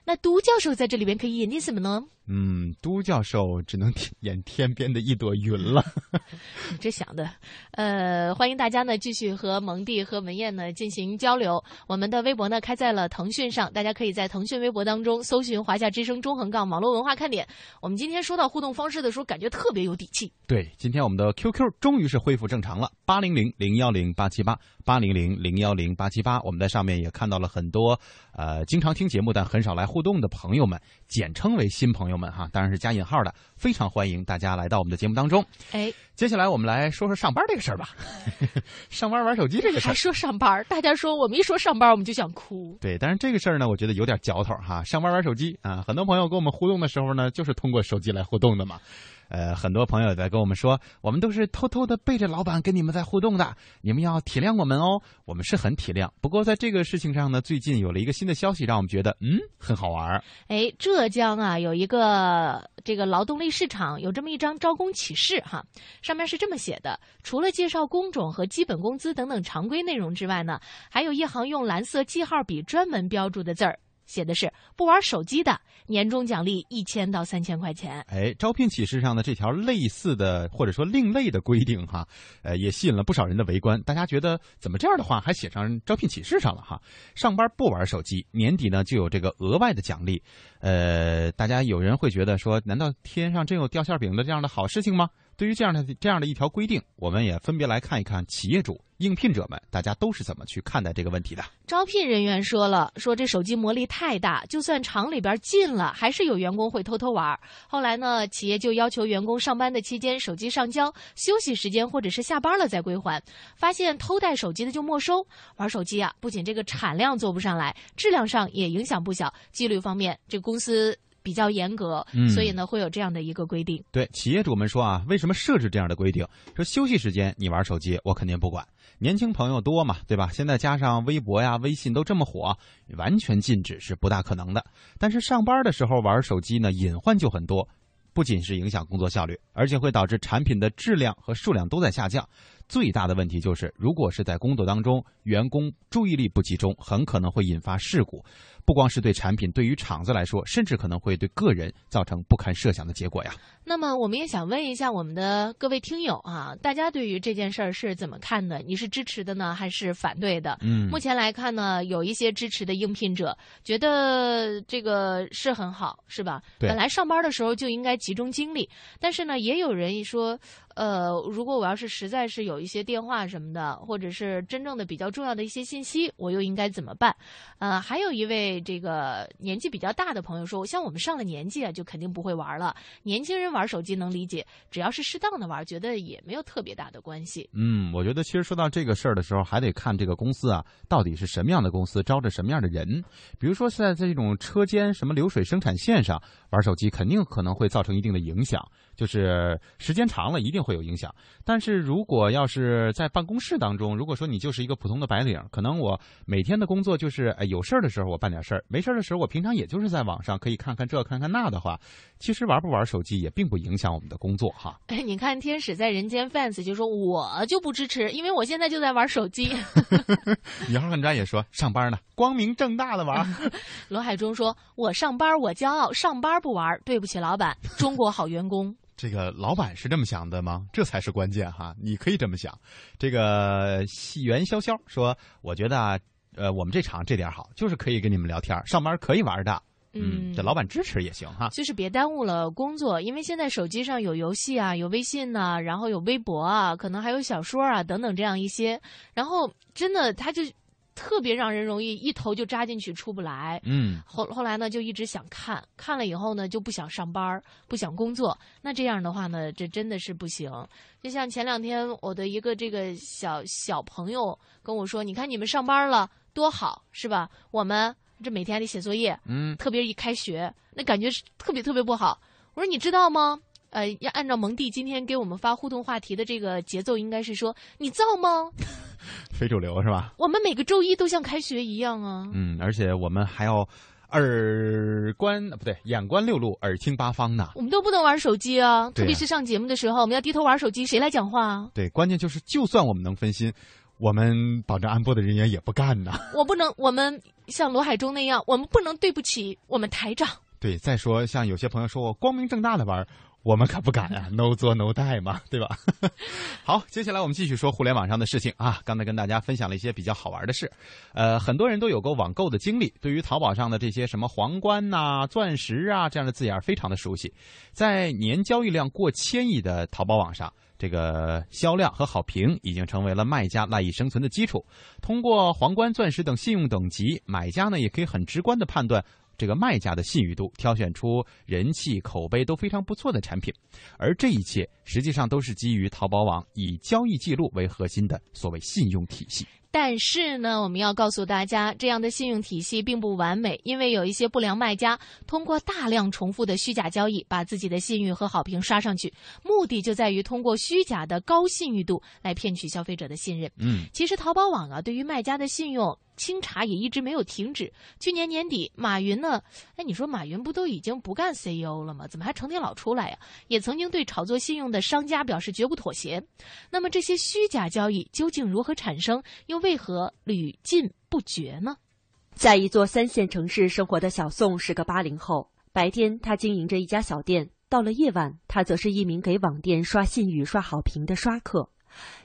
Speaker 4: 那都教授在这里边可以演点什么呢？
Speaker 3: 嗯，都教授只能演天边的一朵云了。
Speaker 4: 你这想的，呃，欢迎大家呢继续和蒙蒂和文燕呢进行交流。我们的微博呢开在了腾讯上，大家可以在腾讯微博当中搜寻“华夏之声”中横杠网络文化看点。我们今天说到互动方式的时候，感觉特别有底气。
Speaker 3: 对，今天我们的 QQ 终于是恢复正常了，八零零零幺零八七八八零零零幺零八七八。我们在上面也看到了很多呃经常听节目但很少来互动的朋友们，简称为新朋友们哈，当然是加引号的，非常欢迎大家来到我们的节目当中。
Speaker 4: 哎，
Speaker 3: 接下来我们来说说上班这个事儿吧。上班玩手机这个事儿，
Speaker 4: 还说上班，大家说我们一说上班我们就想哭。
Speaker 3: 对，但是这个事儿呢，我觉得有点嚼头哈。上班玩手机啊，很多朋友跟我们互动的时候呢，就是通过手机来互动的嘛。呃，很多朋友在跟我们说，我们都是偷偷的背着老板跟你们在互动的，你们要体谅我们哦。我们是很体谅，不过在这个事情上呢，最近有了一个新的消息，让我们觉得嗯很好玩。
Speaker 4: 哎，浙江啊有一个这个劳动力市场有这么一张招工启事哈，上面是这么写的：除了介绍工种和基本工资等等常规内容之外呢，还有一行用蓝色记号笔专门标注的字儿。写的是不玩手机的，年终奖励一千到三千块钱。
Speaker 3: 哎，招聘启事上的这条类似的或者说另类的规定哈，呃，也吸引了不少人的围观。大家觉得怎么这样的话还写上招聘启事上了哈？上班不玩手机，年底呢就有这个额外的奖励。呃，大家有人会觉得说，难道天上真有掉馅饼的这样的好事情吗？对于这样的这样的一条规定，我们也分别来看一看企业主、应聘者们，大家都是怎么去看待这个问题的。
Speaker 4: 招聘人员说了，说这手机魔力太大，就算厂里边禁了，还是有员工会偷偷玩。后来呢，企业就要求员工上班的期间手机上交，休息时间或者是下班了再归还。发现偷带手机的就没收。玩手机啊，不仅这个产量做不上来，质量上也影响不小。纪律方面，这公司。比较严格，所以呢会有这样的一个规定。
Speaker 3: 对企业主们说啊，为什么设置这样的规定？说休息时间你玩手机，我肯定不管。年轻朋友多嘛，对吧？现在加上微博呀、微信都这么火，完全禁止是不大可能的。但是上班的时候玩手机呢，隐患就很多，不仅是影响工作效率，而且会导致产品的质量和数量都在下降。最大的问题就是，如果是在工作当中，员工注意力不集中，很可能会引发事故。不光是对产品，对于厂子来说，甚至可能会对个人造成不堪设想的结果呀。
Speaker 4: 那么，我们也想问一下我们的各位听友啊，大家对于这件事儿是怎么看的？你是支持的呢，还是反对的？
Speaker 3: 嗯，
Speaker 4: 目前来看呢，有一些支持的应聘者觉得这个是很好，是吧？
Speaker 3: 对。
Speaker 4: 本来上班的时候就应该集中精力，但是呢，也有人一说。呃，如果我要是实在是有一些电话什么的，或者是真正的比较重要的一些信息，我又应该怎么办？呃，还有一位这个年纪比较大的朋友说，像我们上了年纪啊，就肯定不会玩了。年轻人玩手机能理解，只要是适当的玩，觉得也没有特别大的关系。
Speaker 3: 嗯，我觉得其实说到这个事儿的时候，还得看这个公司啊，到底是什么样的公司，招着什么样的人。比如说现在这种车间、什么流水生产线上玩手机，肯定可能会造成一定的影响。就是时间长了，一定会有影响。但是如果要是在办公室当中，如果说你就是一个普通的白领，可能我每天的工作就是，哎，有事儿的时候我办点事儿，没事儿的时候我平常也就是在网上可以看看这看看那的话，其实玩不玩手机也并不影响我们的工作哈。
Speaker 4: 哎，你看天使在人间 fans 就说我就不支持，因为我现在就在玩手机。
Speaker 3: 你好，汉专也说上班呢，光明正大的玩。
Speaker 4: 罗海中说，我上班我骄傲，上班不玩，对不起老板，中国好员工。
Speaker 3: 这个老板是这么想的吗？这才是关键哈！你可以这么想。这个戏元潇潇说：“我觉得啊，呃，我们这厂这点好，就是可以跟你们聊天，上班可以玩的。嗯，这老板支持也行哈。
Speaker 4: 就是别耽误了工作，因为现在手机上有游戏啊，有微信呐，然后有微博啊，可能还有小说啊等等这样一些。然后真的他就。”特别让人容易一头就扎进去出不来。
Speaker 3: 嗯，
Speaker 4: 后后来呢，就一直想看，看了以后呢，就不想上班，不想工作。那这样的话呢，这真的是不行。就像前两天我的一个这个小小朋友跟我说：“你看你们上班了多好，是吧？我们这每天还得写作业，
Speaker 3: 嗯，
Speaker 4: 特别一开学，那感觉是特别特别不好。我说你知道吗？呃，要按照蒙蒂今天给我们发互动话题的这个节奏，应该是说你造吗？
Speaker 3: 非主流是吧？
Speaker 4: 我们每个周一都像开学一样啊。
Speaker 3: 嗯，而且我们还要耳观不对，眼观六路，耳听八方呢。
Speaker 4: 我们都不能玩手机啊，
Speaker 3: 啊
Speaker 4: 特别是上节目的时候，我们要低头玩手机，谁来讲话啊？
Speaker 3: 对，关键就是，就算我们能分心，我们保证安播的人员也不干呢。
Speaker 4: 我不能，我们像罗海中那样，我们不能对不起我们台长。
Speaker 3: 对，再说像有些朋友说我光明正大的玩，我们可不敢啊，no 作 no 带嘛，对吧？好，接下来我们继续说互联网上的事情啊。刚才跟大家分享了一些比较好玩的事，呃，很多人都有过网购的经历，对于淘宝上的这些什么皇冠呐、钻石啊这样的字眼非常的熟悉。在年交易量过千亿的淘宝网上。这个销量和好评已经成为了卖家赖以生存的基础。通过皇冠、钻石等信用等级，买家呢也可以很直观的判断这个卖家的信誉度，挑选出人气、口碑都非常不错的产品。而这一切实际上都是基于淘宝网以交易记录为核心的所谓信用体系。
Speaker 4: 但是呢，我们要告诉大家，这样的信用体系并不完美，因为有一些不良卖家通过大量重复的虚假交易，把自己的信誉和好评刷上去，目的就在于通过虚假的高信誉度来骗取消费者的信任。
Speaker 3: 嗯，
Speaker 4: 其实淘宝网啊，对于卖家的信用清查也一直没有停止。去年年底，马云呢，哎，你说马云不都已经不干 CEO 了吗？怎么还成天老出来呀、也曾经对炒作信用的商家表示绝不妥协。那么这些虚假交易究竟如何产生，又为何屡禁不绝呢？
Speaker 21: 在一座三线城市生活的小宋是个八零后，白天他经营着一家小店，到了夜晚，他则是一名给网店刷信誉、刷好评的刷客。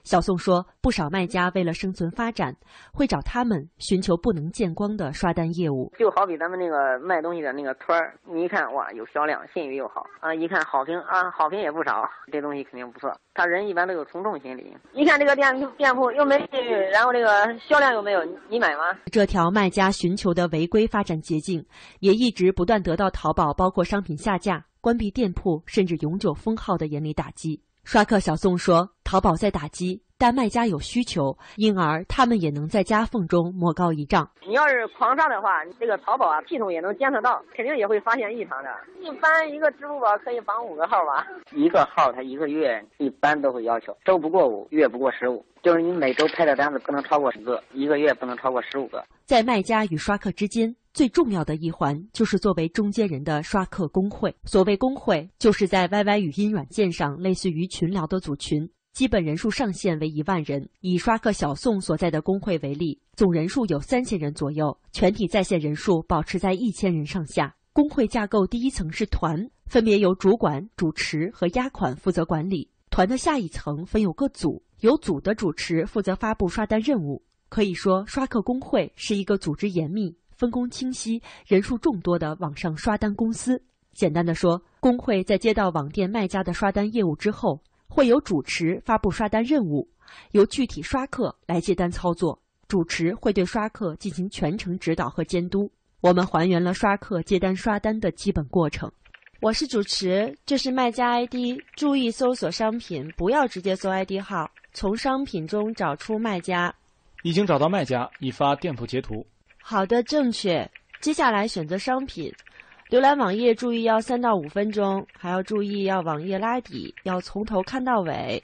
Speaker 21: 小宋说，不少卖家为了生存发展，会找他们寻求不能见光的刷单业务。
Speaker 22: 就好比咱们那个卖东西的那个摊儿，你一看哇有销量，信誉又好啊，一看好评啊，好评也不少，这东西肯定不错。他人一般都有从众心理，一看这个店店铺又没信誉，然后这个销量又没有，你买吗？
Speaker 21: 这条卖家寻求的违规发展捷径，也一直不断得到淘宝包括商品下架、关闭店铺，甚至永久封号的严厉打击。刷客小宋说：“淘宝在打击，但卖家有需求，因而他们也能在夹缝中摸高一丈。
Speaker 22: 你要是狂刷的话，这个淘宝啊系统也能监测到，肯定也会发现异常的。一般一个支付宝可以绑五个号吧？一个号它一个月一般都会要求周不过五，月不过十五，就是你每周拍的单子不能超过十个，一个月不能超过十五个。
Speaker 21: 在卖家与刷客之间，最重要的一环就是作为中间人的刷客工会。所谓工会，就是在 YY 语音软件上类似于群聊的组群。”基本人数上限为一万人。以刷客小宋所在的工会为例，总人数有三千人左右，全体在线人数保持在一千人上下。工会架构第一层是团，分别由主管、主持和押款负责管理。团的下一层分有个组，由组的主持负责发布刷单任务。可以说，刷客工会是一个组织严密、分工清晰、人数众多的网上刷单公司。简单的说，工会在接到网店卖家的刷单业务之后，会由主持发布刷单任务，由具体刷客来接单操作。主持会对刷客进行全程指导和监督。我们还原了刷客接单刷单的基本过程。
Speaker 23: 我是主持，这是卖家 ID，注意搜索商品，不要直接搜 ID 号，从商品中找出卖家。
Speaker 24: 已经找到卖家，已发店铺截图。
Speaker 23: 好的，正确。接下来选择商品，浏览网页注意要三到五分钟，还要注意要网页拉底，要从头看到尾。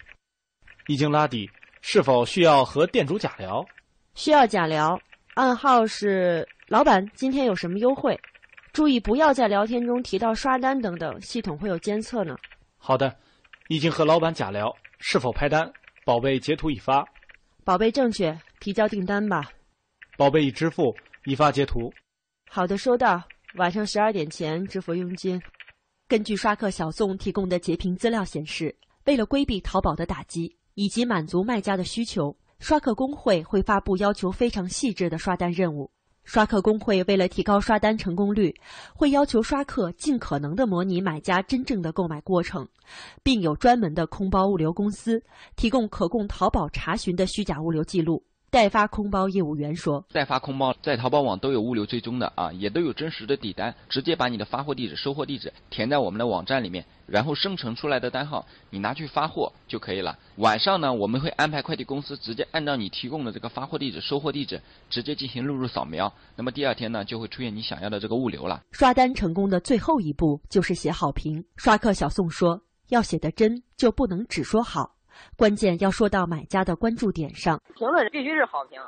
Speaker 24: 已经拉底，是否需要和店主假聊？
Speaker 23: 需要假聊，暗号是“老板，今天有什么优惠？”注意不要在聊天中提到刷单等等，系统会有监测呢。
Speaker 24: 好的，已经和老板假聊，是否拍单？宝贝截图已发。
Speaker 23: 宝贝正确，提交订单吧。
Speaker 24: 宝贝已支付，已发截图。
Speaker 23: 好的，收到。晚上十二点前支付佣金。
Speaker 21: 根据刷客小宋提供的截屏资料显示，为了规避淘宝的打击以及满足卖家的需求，刷客工会会发布要求非常细致的刷单任务。刷客工会为了提高刷单成功率，会要求刷客尽可能的模拟买家真正的购买过程，并有专门的空包物流公司提供可供淘宝查询的虚假物流记录。代发空包业务员说：“
Speaker 25: 代发空包在淘宝网都有物流追踪的啊，也都有真实的底单，直接把你的发货地址、收货地址填在我们的网站里面，然后生成出来的单号你拿去发货就可以了。晚上呢，我们会安排快递公司直接按照你提供的这个发货地址、收货地址直接进行录入扫描，那么第二天呢就会出现你想要的这个物流了。”
Speaker 21: 刷单成功的最后一步就是写好评。刷客小宋说：“要写的真，就不能只说好。”关键要说到买家的关注点上，
Speaker 22: 评论必须是好评，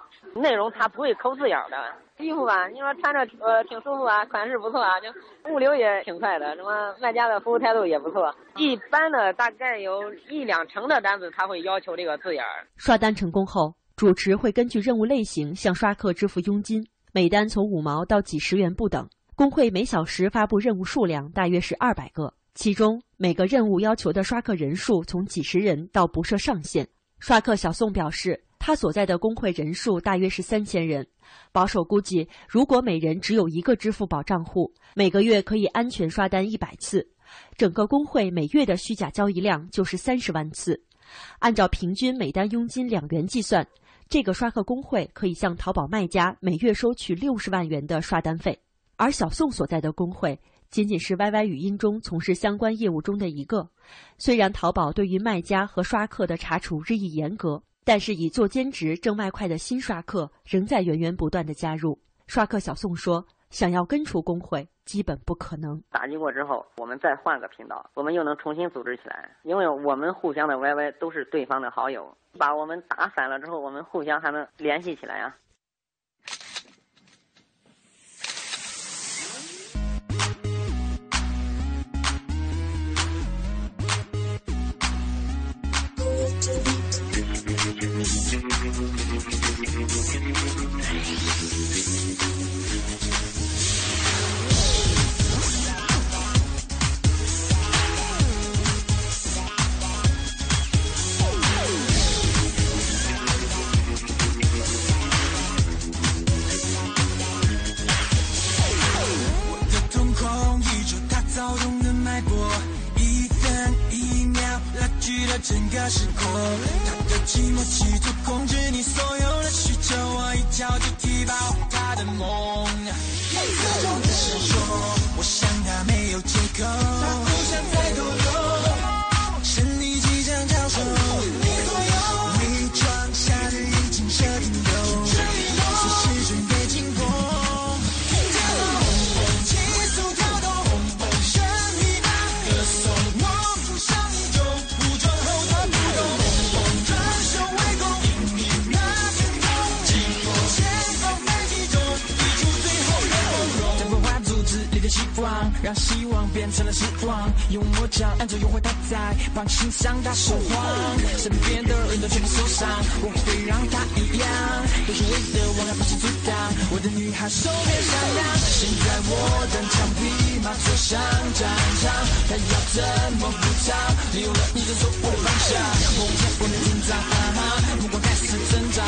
Speaker 22: 内容它不会抠字眼的。衣服吧，你说穿着呃挺舒服啊，款式不错啊，就物流也挺快的，什么卖家的服务态度也不错。一般的大概有一两成的单子他会要求这个字眼。
Speaker 21: 刷单成功后，主持会根据任务类型向刷客支付佣金，每单从五毛到几十元不等。工会每小时发布任务数量大约是二百个。其中每个任务要求的刷客人数从几十人到不设上限。刷客小宋表示，他所在的工会人数大约是三千人，保守估计，如果每人只有一个支付宝账户，每个月可以安全刷单一百次，整个工会每月的虚假交易量就是三十万次。按照平均每单佣金两元计算，这个刷客工会可以向淘宝卖家每月收取六十万元的刷单费，而小宋所在的工会。仅仅是 YY 语音中从事相关业务中的一个。虽然淘宝对于卖家和刷客的查处日益严格，但是以做兼职挣外快的新刷客仍在源源不断的加入。刷客小宋说：“想要根除工会，基本不可能。
Speaker 22: 打击过之后，我们再换个频道，我们又能重新组织起来，因为我们互相的 YY 都是对方的好友，把我们打散了之后，我们互相还能联系起来啊 Thank you. 呀。”
Speaker 26: 整个时空，他的寂寞企图控制你所有的需求，我一脚就踢爆他的梦。各种的闪烁，我想他没有借口，他不想再逗留，变成了失望，用魔杖按着诱惑他在绑心上打手晃，身边的人都全部受伤，我会让他一样，都是为了我，而不是阻挡。我的女孩手别闪亮，现在我登场，匹马坐上战场，他要怎么补偿？有了你就走我的方向，梦想不能紧张，目光开始挣扎，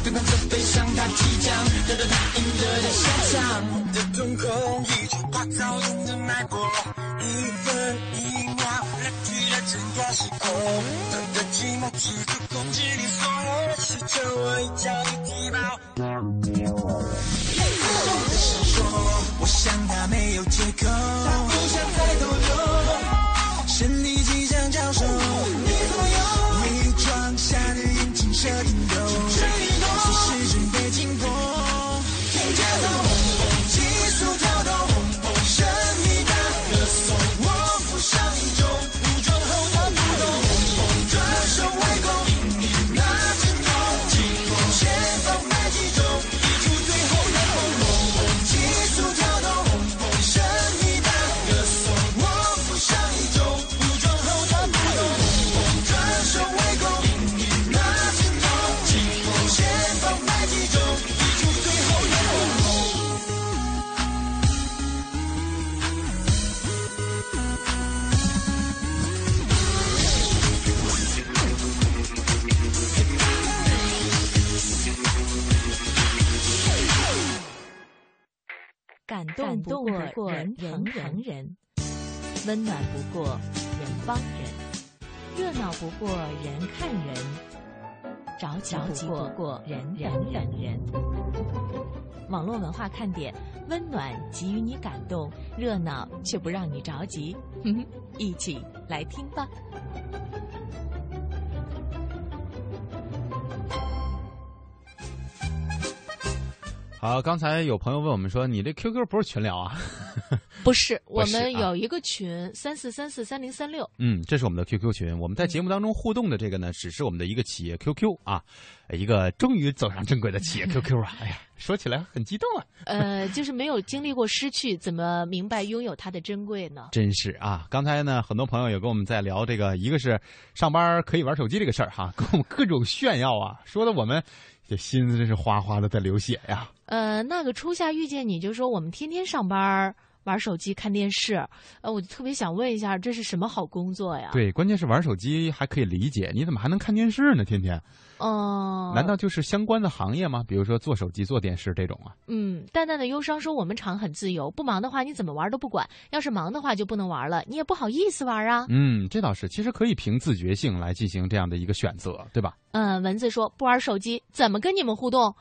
Speaker 26: 对抗着悲伤，他即将得到他应得的下场。瞳孔，一句话躁动的脉搏，一分一秒占据了整个时空。他的寂寞企图控制你所有的需求，我一脚踢爆。各种的闪烁，我想他没有借口，他不想再逗留，
Speaker 4: 过人疼人，温暖不过人帮人，热闹不过人看人，着急不过人人等人。网络文化看点，温暖给予你感动，热闹却不让你着急。哼哼，一起来听吧。
Speaker 3: 好，刚才有朋友问我们说，你这 QQ 不是群聊啊？
Speaker 4: 不是，我们有一个群三四三四三零三六。
Speaker 3: 嗯，这是我们的 QQ 群。我们在节目当中互动的这个呢，只是我们的一个企业 QQ 啊，一个终于走上正轨的企业 QQ 啊！哎呀，说起来很激动啊！
Speaker 4: 呃，就是没有经历过失去，怎么明白拥有它的珍贵呢？
Speaker 3: 真是啊！刚才呢，很多朋友也跟我们在聊这个，一个是上班可以玩手机这个事儿哈，跟我们各种炫耀啊，说的我们这心真是哗哗的在流血呀。
Speaker 4: 呃，那个初夏遇见你就说我们天天上班儿玩手机看电视，呃，我就特别想问一下，这是什么好工作呀？，
Speaker 3: 对，关键是玩手机还可以理解，你怎么还能看电视呢？天天，
Speaker 4: 嗯、
Speaker 3: 难道就是相关的行业吗？比如说做手机、做电视这种啊？
Speaker 4: 嗯，淡淡的忧伤说我们厂很自由，不忙的话你怎么玩都不管，要是忙的话就不能玩了，你也不好意思玩啊。
Speaker 3: 嗯，这倒是，其实可以凭自觉性来进行这样的一个选择，对吧？
Speaker 4: 嗯，蚊子说不玩手机怎么跟你们互动？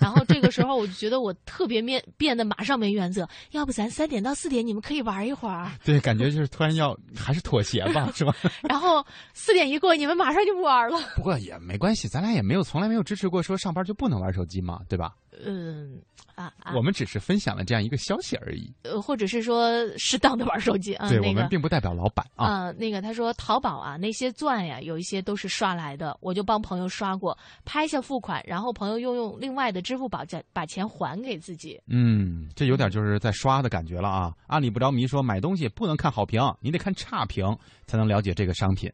Speaker 4: 然后这个时候我就觉得我特别面变得马上没原则，要不咱三点到四点你们可以玩一会儿，
Speaker 3: 对，感觉就是突然要还是妥协吧，是吧？
Speaker 4: 然后四点一过你们马上就不玩了。
Speaker 3: 不过也没关系，咱俩也没有从来没有支持过说上班就不能玩手机嘛，对吧？
Speaker 4: 嗯啊啊，
Speaker 3: 我们只是分享了这样一个消息而已，
Speaker 4: 呃，或者是说适当的玩手机啊。
Speaker 3: 对、
Speaker 4: 那个
Speaker 3: 我们并不代表老板啊。
Speaker 4: 呃，那个他说淘宝啊，那些钻呀，有一些都是刷来的，我就帮朋友刷过，拍下付款，然后朋友又用另外的支付宝再把钱还给自己。
Speaker 3: 嗯，这有点就是在刷的感觉了啊！阿里不着迷说买东西不能看好评，你得看差评才能了解这个商品，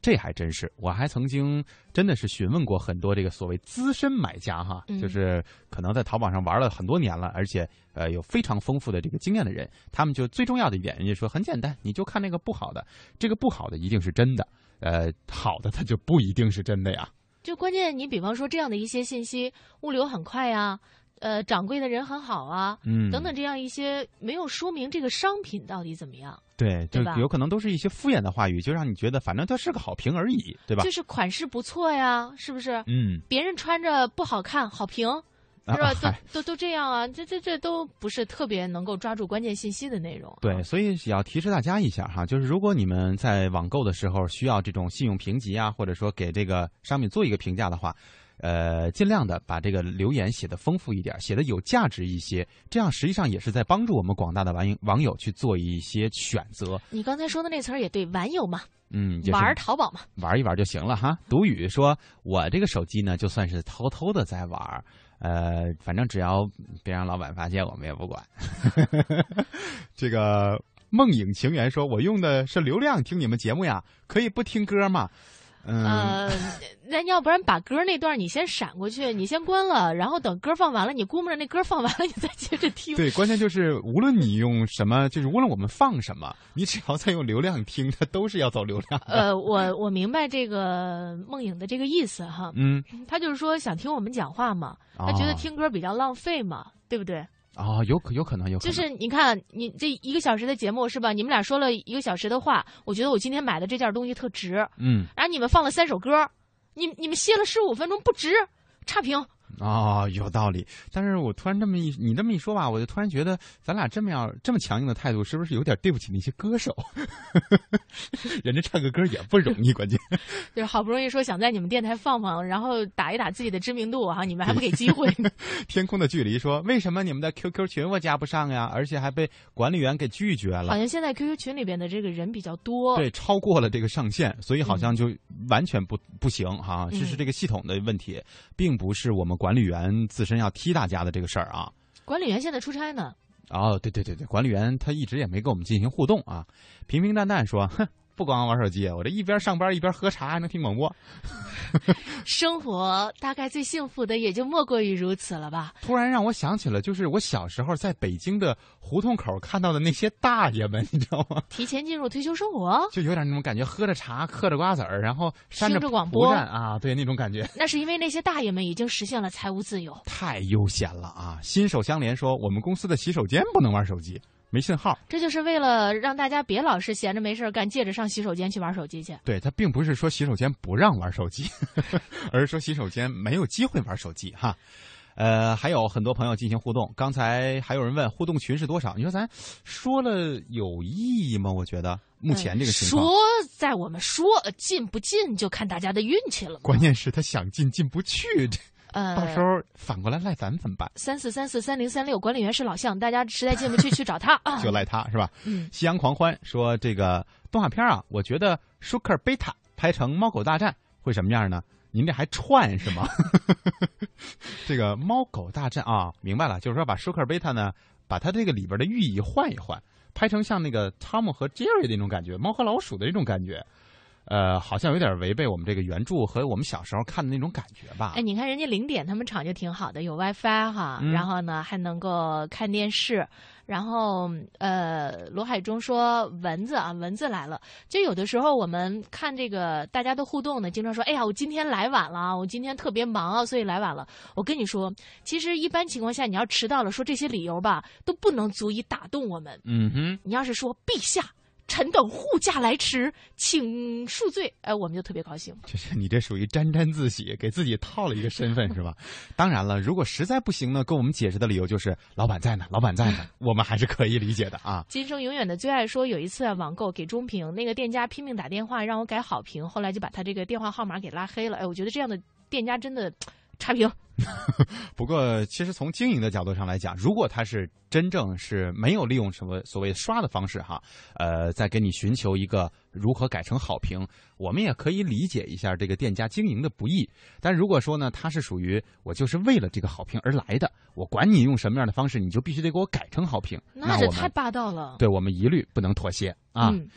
Speaker 3: 这还真是。我还曾经真的是询问过很多这个所谓资深买家哈，
Speaker 4: 嗯
Speaker 3: 就是可能在淘宝上玩了很多年了，而且呃有非常丰富的这个经验的人，他们就最重要的一点，人家说很简单，你就看那个不好的，这个不好的一定是真的，呃，好的它就不一定是真的呀。
Speaker 4: 就关键，你比方说这样的一些信息，物流很快呀，呃，掌柜的人很好啊，
Speaker 3: 嗯
Speaker 4: 等等这样一些没有说明这个商品到底怎么样，
Speaker 3: 对，就有可能都是一些敷衍的话语，就让你觉得反正它是个好评而已，对吧？
Speaker 4: 就是款式不错呀，是不是？
Speaker 3: 嗯，
Speaker 4: 别人穿着不好看，好评。
Speaker 3: 啊
Speaker 4: 是吧？都都都这样啊，这这这都不是特别能够抓住关键信息的内容。
Speaker 3: 对，所以也要提示大家一下哈，就是如果你们在网购的时候需要这种信用评级啊，或者说给这个商品做一个评价的话，呃，尽量的把这个留言写的丰富一点，写的有价值一些，这样实际上也是在帮助我们广大的网友网友去做一些选择。
Speaker 4: 你刚才说的那词儿也对，网友嘛，
Speaker 3: 嗯，
Speaker 4: 玩淘宝嘛，
Speaker 3: 玩一玩就行了哈。独语说，我这个手机呢，就算是偷偷的在玩儿，呃，反正只要别让老板发现，我们也不管。这个梦影情缘说，我用的是流量听你们节目呀，可以不听歌吗？嗯，
Speaker 4: 呃，那要不然把歌那段你先闪过去，你先关了，然后等歌放完了，你估摸着那歌放完了，你再接着听。
Speaker 3: 对，关键就是无论你用什么，就是无论我们放什么，你只要在用流量听，它都是要走流量。
Speaker 4: 呃，我我明白这个梦影的这个意思哈，
Speaker 3: 嗯，
Speaker 4: 他就是说想听我们讲话嘛，他觉得
Speaker 3: 哦
Speaker 4: 听歌比较浪费嘛，对不对？
Speaker 3: 哦，有可有可能有可能，
Speaker 4: 就是你看，你这一个小时的节目是吧？你们俩说了一个小时的话，我觉得我今天买的这件东西特值。
Speaker 3: 嗯，
Speaker 4: 然后你们放了三首歌，你你们歇了十五分钟不值，差评。
Speaker 3: 哦，有道理。但是我突然这么一你这么一说吧，我就突然觉得咱俩这么样这么强硬的态度，是不是有点对不起那些歌手？人家唱个歌也不容易，关键。
Speaker 4: 就是好不容易说想在你们电台放放，然后打一打自己的知名度哈，你们还不给机会。
Speaker 3: 天空的距离说，为什么你们的 QQ 群我加不上呀？而且还被管理员给拒绝了。
Speaker 4: 好像现在 QQ 群里边的这个人比较多。
Speaker 3: 对，超过了这个上限，所以好像就完全不、不行哈。这是
Speaker 4: 嗯
Speaker 3: 这个系统的问题，并不是我们管理员自身要踢大家的这个事儿啊。
Speaker 4: 管理员现在出差呢。
Speaker 3: 哦，对对对对，管理员他一直也没跟我们进行互动啊，平平淡淡说，哼，不光玩手机，我这一边上班一边喝茶还能听广播。
Speaker 4: 生活大概最幸福的也就莫过于如此了吧。
Speaker 3: 突然让我想起了，就是我小时候在北京的胡同口看到的那些大爷们，你知道吗？
Speaker 4: 提前进入退休生活，
Speaker 3: 就有点那种感觉，喝着茶，嗑着瓜子儿，然后扇
Speaker 4: 听着广播
Speaker 3: 蒲扇啊，对那种感觉。
Speaker 4: 那是因为那些大爷们已经实现了财务自由。
Speaker 3: 太悠闲了啊！心手相连说，我们公司的洗手间不能玩手机，没信号。
Speaker 4: 这就是为了让大家别老是闲着没事干，借着上洗手间去玩手机去。
Speaker 3: 对他并不是说洗手间不让玩手机，而是说洗手间没有机会玩手机哈。呃，还有很多朋友进行互动。刚才还有人问互动群是多少？你说咱说了有意义吗？我觉得目前这个情况，
Speaker 4: 说在我们说进不进就看大家的运气了。
Speaker 3: 关键是他想进进不去，
Speaker 4: 呃，
Speaker 3: 到时候反过来赖咱们怎么办？
Speaker 4: 三四三四三零三六，管理员是老向，大家实在进不去去找他 啊，
Speaker 3: 就赖他是吧？
Speaker 4: 嗯，
Speaker 3: 夕阳狂欢说这个动画片啊，我觉得舒克贝塔拍成猫狗大战会什么样呢？您这还串是吗？这个猫狗大战啊，明白了，就是说把舒克贝塔呢，把它这个里边的寓意换一换，拍成像那个汤姆和杰瑞的那种感觉，猫和老鼠的那种感觉。呃，好像有点违背我们这个原著和我们小时候看的那种感觉吧？
Speaker 4: 哎，你看人家零点他们厂就挺好的，有 WiFi 哈，
Speaker 3: 嗯、
Speaker 4: 然后呢还能够看电视，然后呃，罗海中说蚊子啊，蚊子来了。就有的时候我们看这个大家的互动呢，经常说，哎呀，我今天来晚了，我今天特别忙啊，所以来晚了。我跟你说，其实一般情况下你要迟到了，说这些理由吧，都不能足以打动我们。
Speaker 3: 嗯哼，
Speaker 4: 你要是说陛下。臣等护驾来迟，请恕罪。哎，我们就特别高兴。
Speaker 3: 就是你这属于沾沾自喜，给自己套了一个身份是吧？当然了，如果实在不行呢，跟我们解释的理由就是老板在呢，老板在呢，我们还是可以理解的啊。
Speaker 4: 今生永远的最爱说，有一次啊，网购给中评，那个店家拼命打电话让我改好评，后来就把他这个电话号码给拉黑了。哎，我觉得这样的店家真的差评。
Speaker 3: 不过，其实从经营的角度上来讲，如果他是真正是没有利用什么所谓刷的方式哈，呃，在给你寻求一个如何改成好评，我们也可以理解一下这个店家经营的不易。但如果说呢，他是属于我就是为了这个好评而来的，我管你用什么样的方式，你就必须得给我改成好评，那
Speaker 4: 这太霸道了。
Speaker 3: 对我们一律不能妥协啊。
Speaker 4: 嗯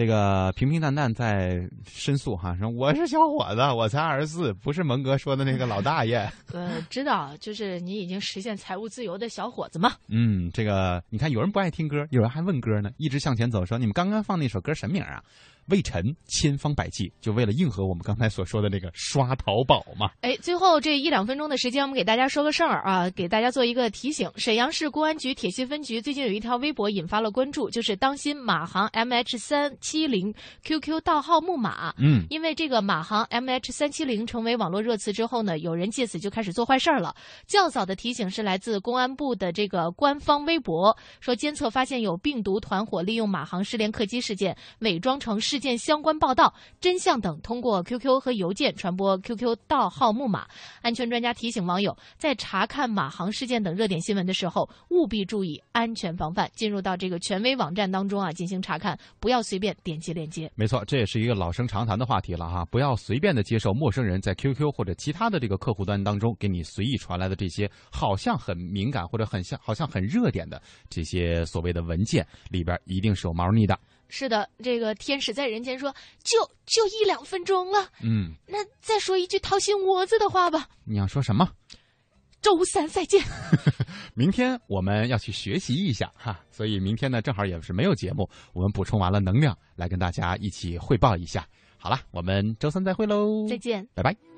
Speaker 3: 这个平平淡淡在申诉哈，说我是小伙子，我才二十四，不是蒙哥说的那个老大爷。
Speaker 4: 呃，知道，就是你已经实现财务自由的小伙子嘛。
Speaker 3: 嗯，这个你看，有人不爱听歌，有人还问歌呢，一直向前走，说你们刚刚放那首歌什么名啊？魏晨千方百计，就为了应和我们刚才所说的那个刷淘宝嘛。
Speaker 4: 哎，最后这一两分钟的时间，我们给大家说个事儿啊，给大家做一个提醒。沈阳市公安局铁西分局最近有一条微博引发了关注，就是当心马航 MH 三七零 QQ 盗号木马。
Speaker 3: 嗯，
Speaker 4: 因为这个马航 MH 三七零成为网络热词之后呢，有人借此就开始做坏事儿了。较早的提醒是来自公安部的这个官方微博，说监测发现有病毒团伙利用马航失联客机事件，伪装成件相关报道、真相等，通过 QQ 和邮件传播 QQ 盗号木马。安全专家提醒网友，在查看马航事件等热点新闻的时候，务必注意安全防范。进入到这个权威网站当中啊，进行查看，不要随便点击链接。
Speaker 3: 没错，这也是一个老生常谈的话题了哈，不要随便的接受陌生人在 QQ 或者其他的这个客户端当中给你随意传来的这些好像很敏感或者很像好像很热点的这些所谓的文件，里边一定是有猫腻的。
Speaker 4: 是的，这个天使在人间说，就就一两分钟了。
Speaker 3: 嗯，
Speaker 4: 那再说一句掏心窝子的话吧。
Speaker 3: 你要说什么？
Speaker 4: 周三再见。
Speaker 3: 明天我们要去学习一下哈，所以明天呢正好也是没有节目，我们补充完了能量，来跟大家一起汇报一下。好了，我们周三再会喽，
Speaker 4: 再见，
Speaker 3: 拜拜。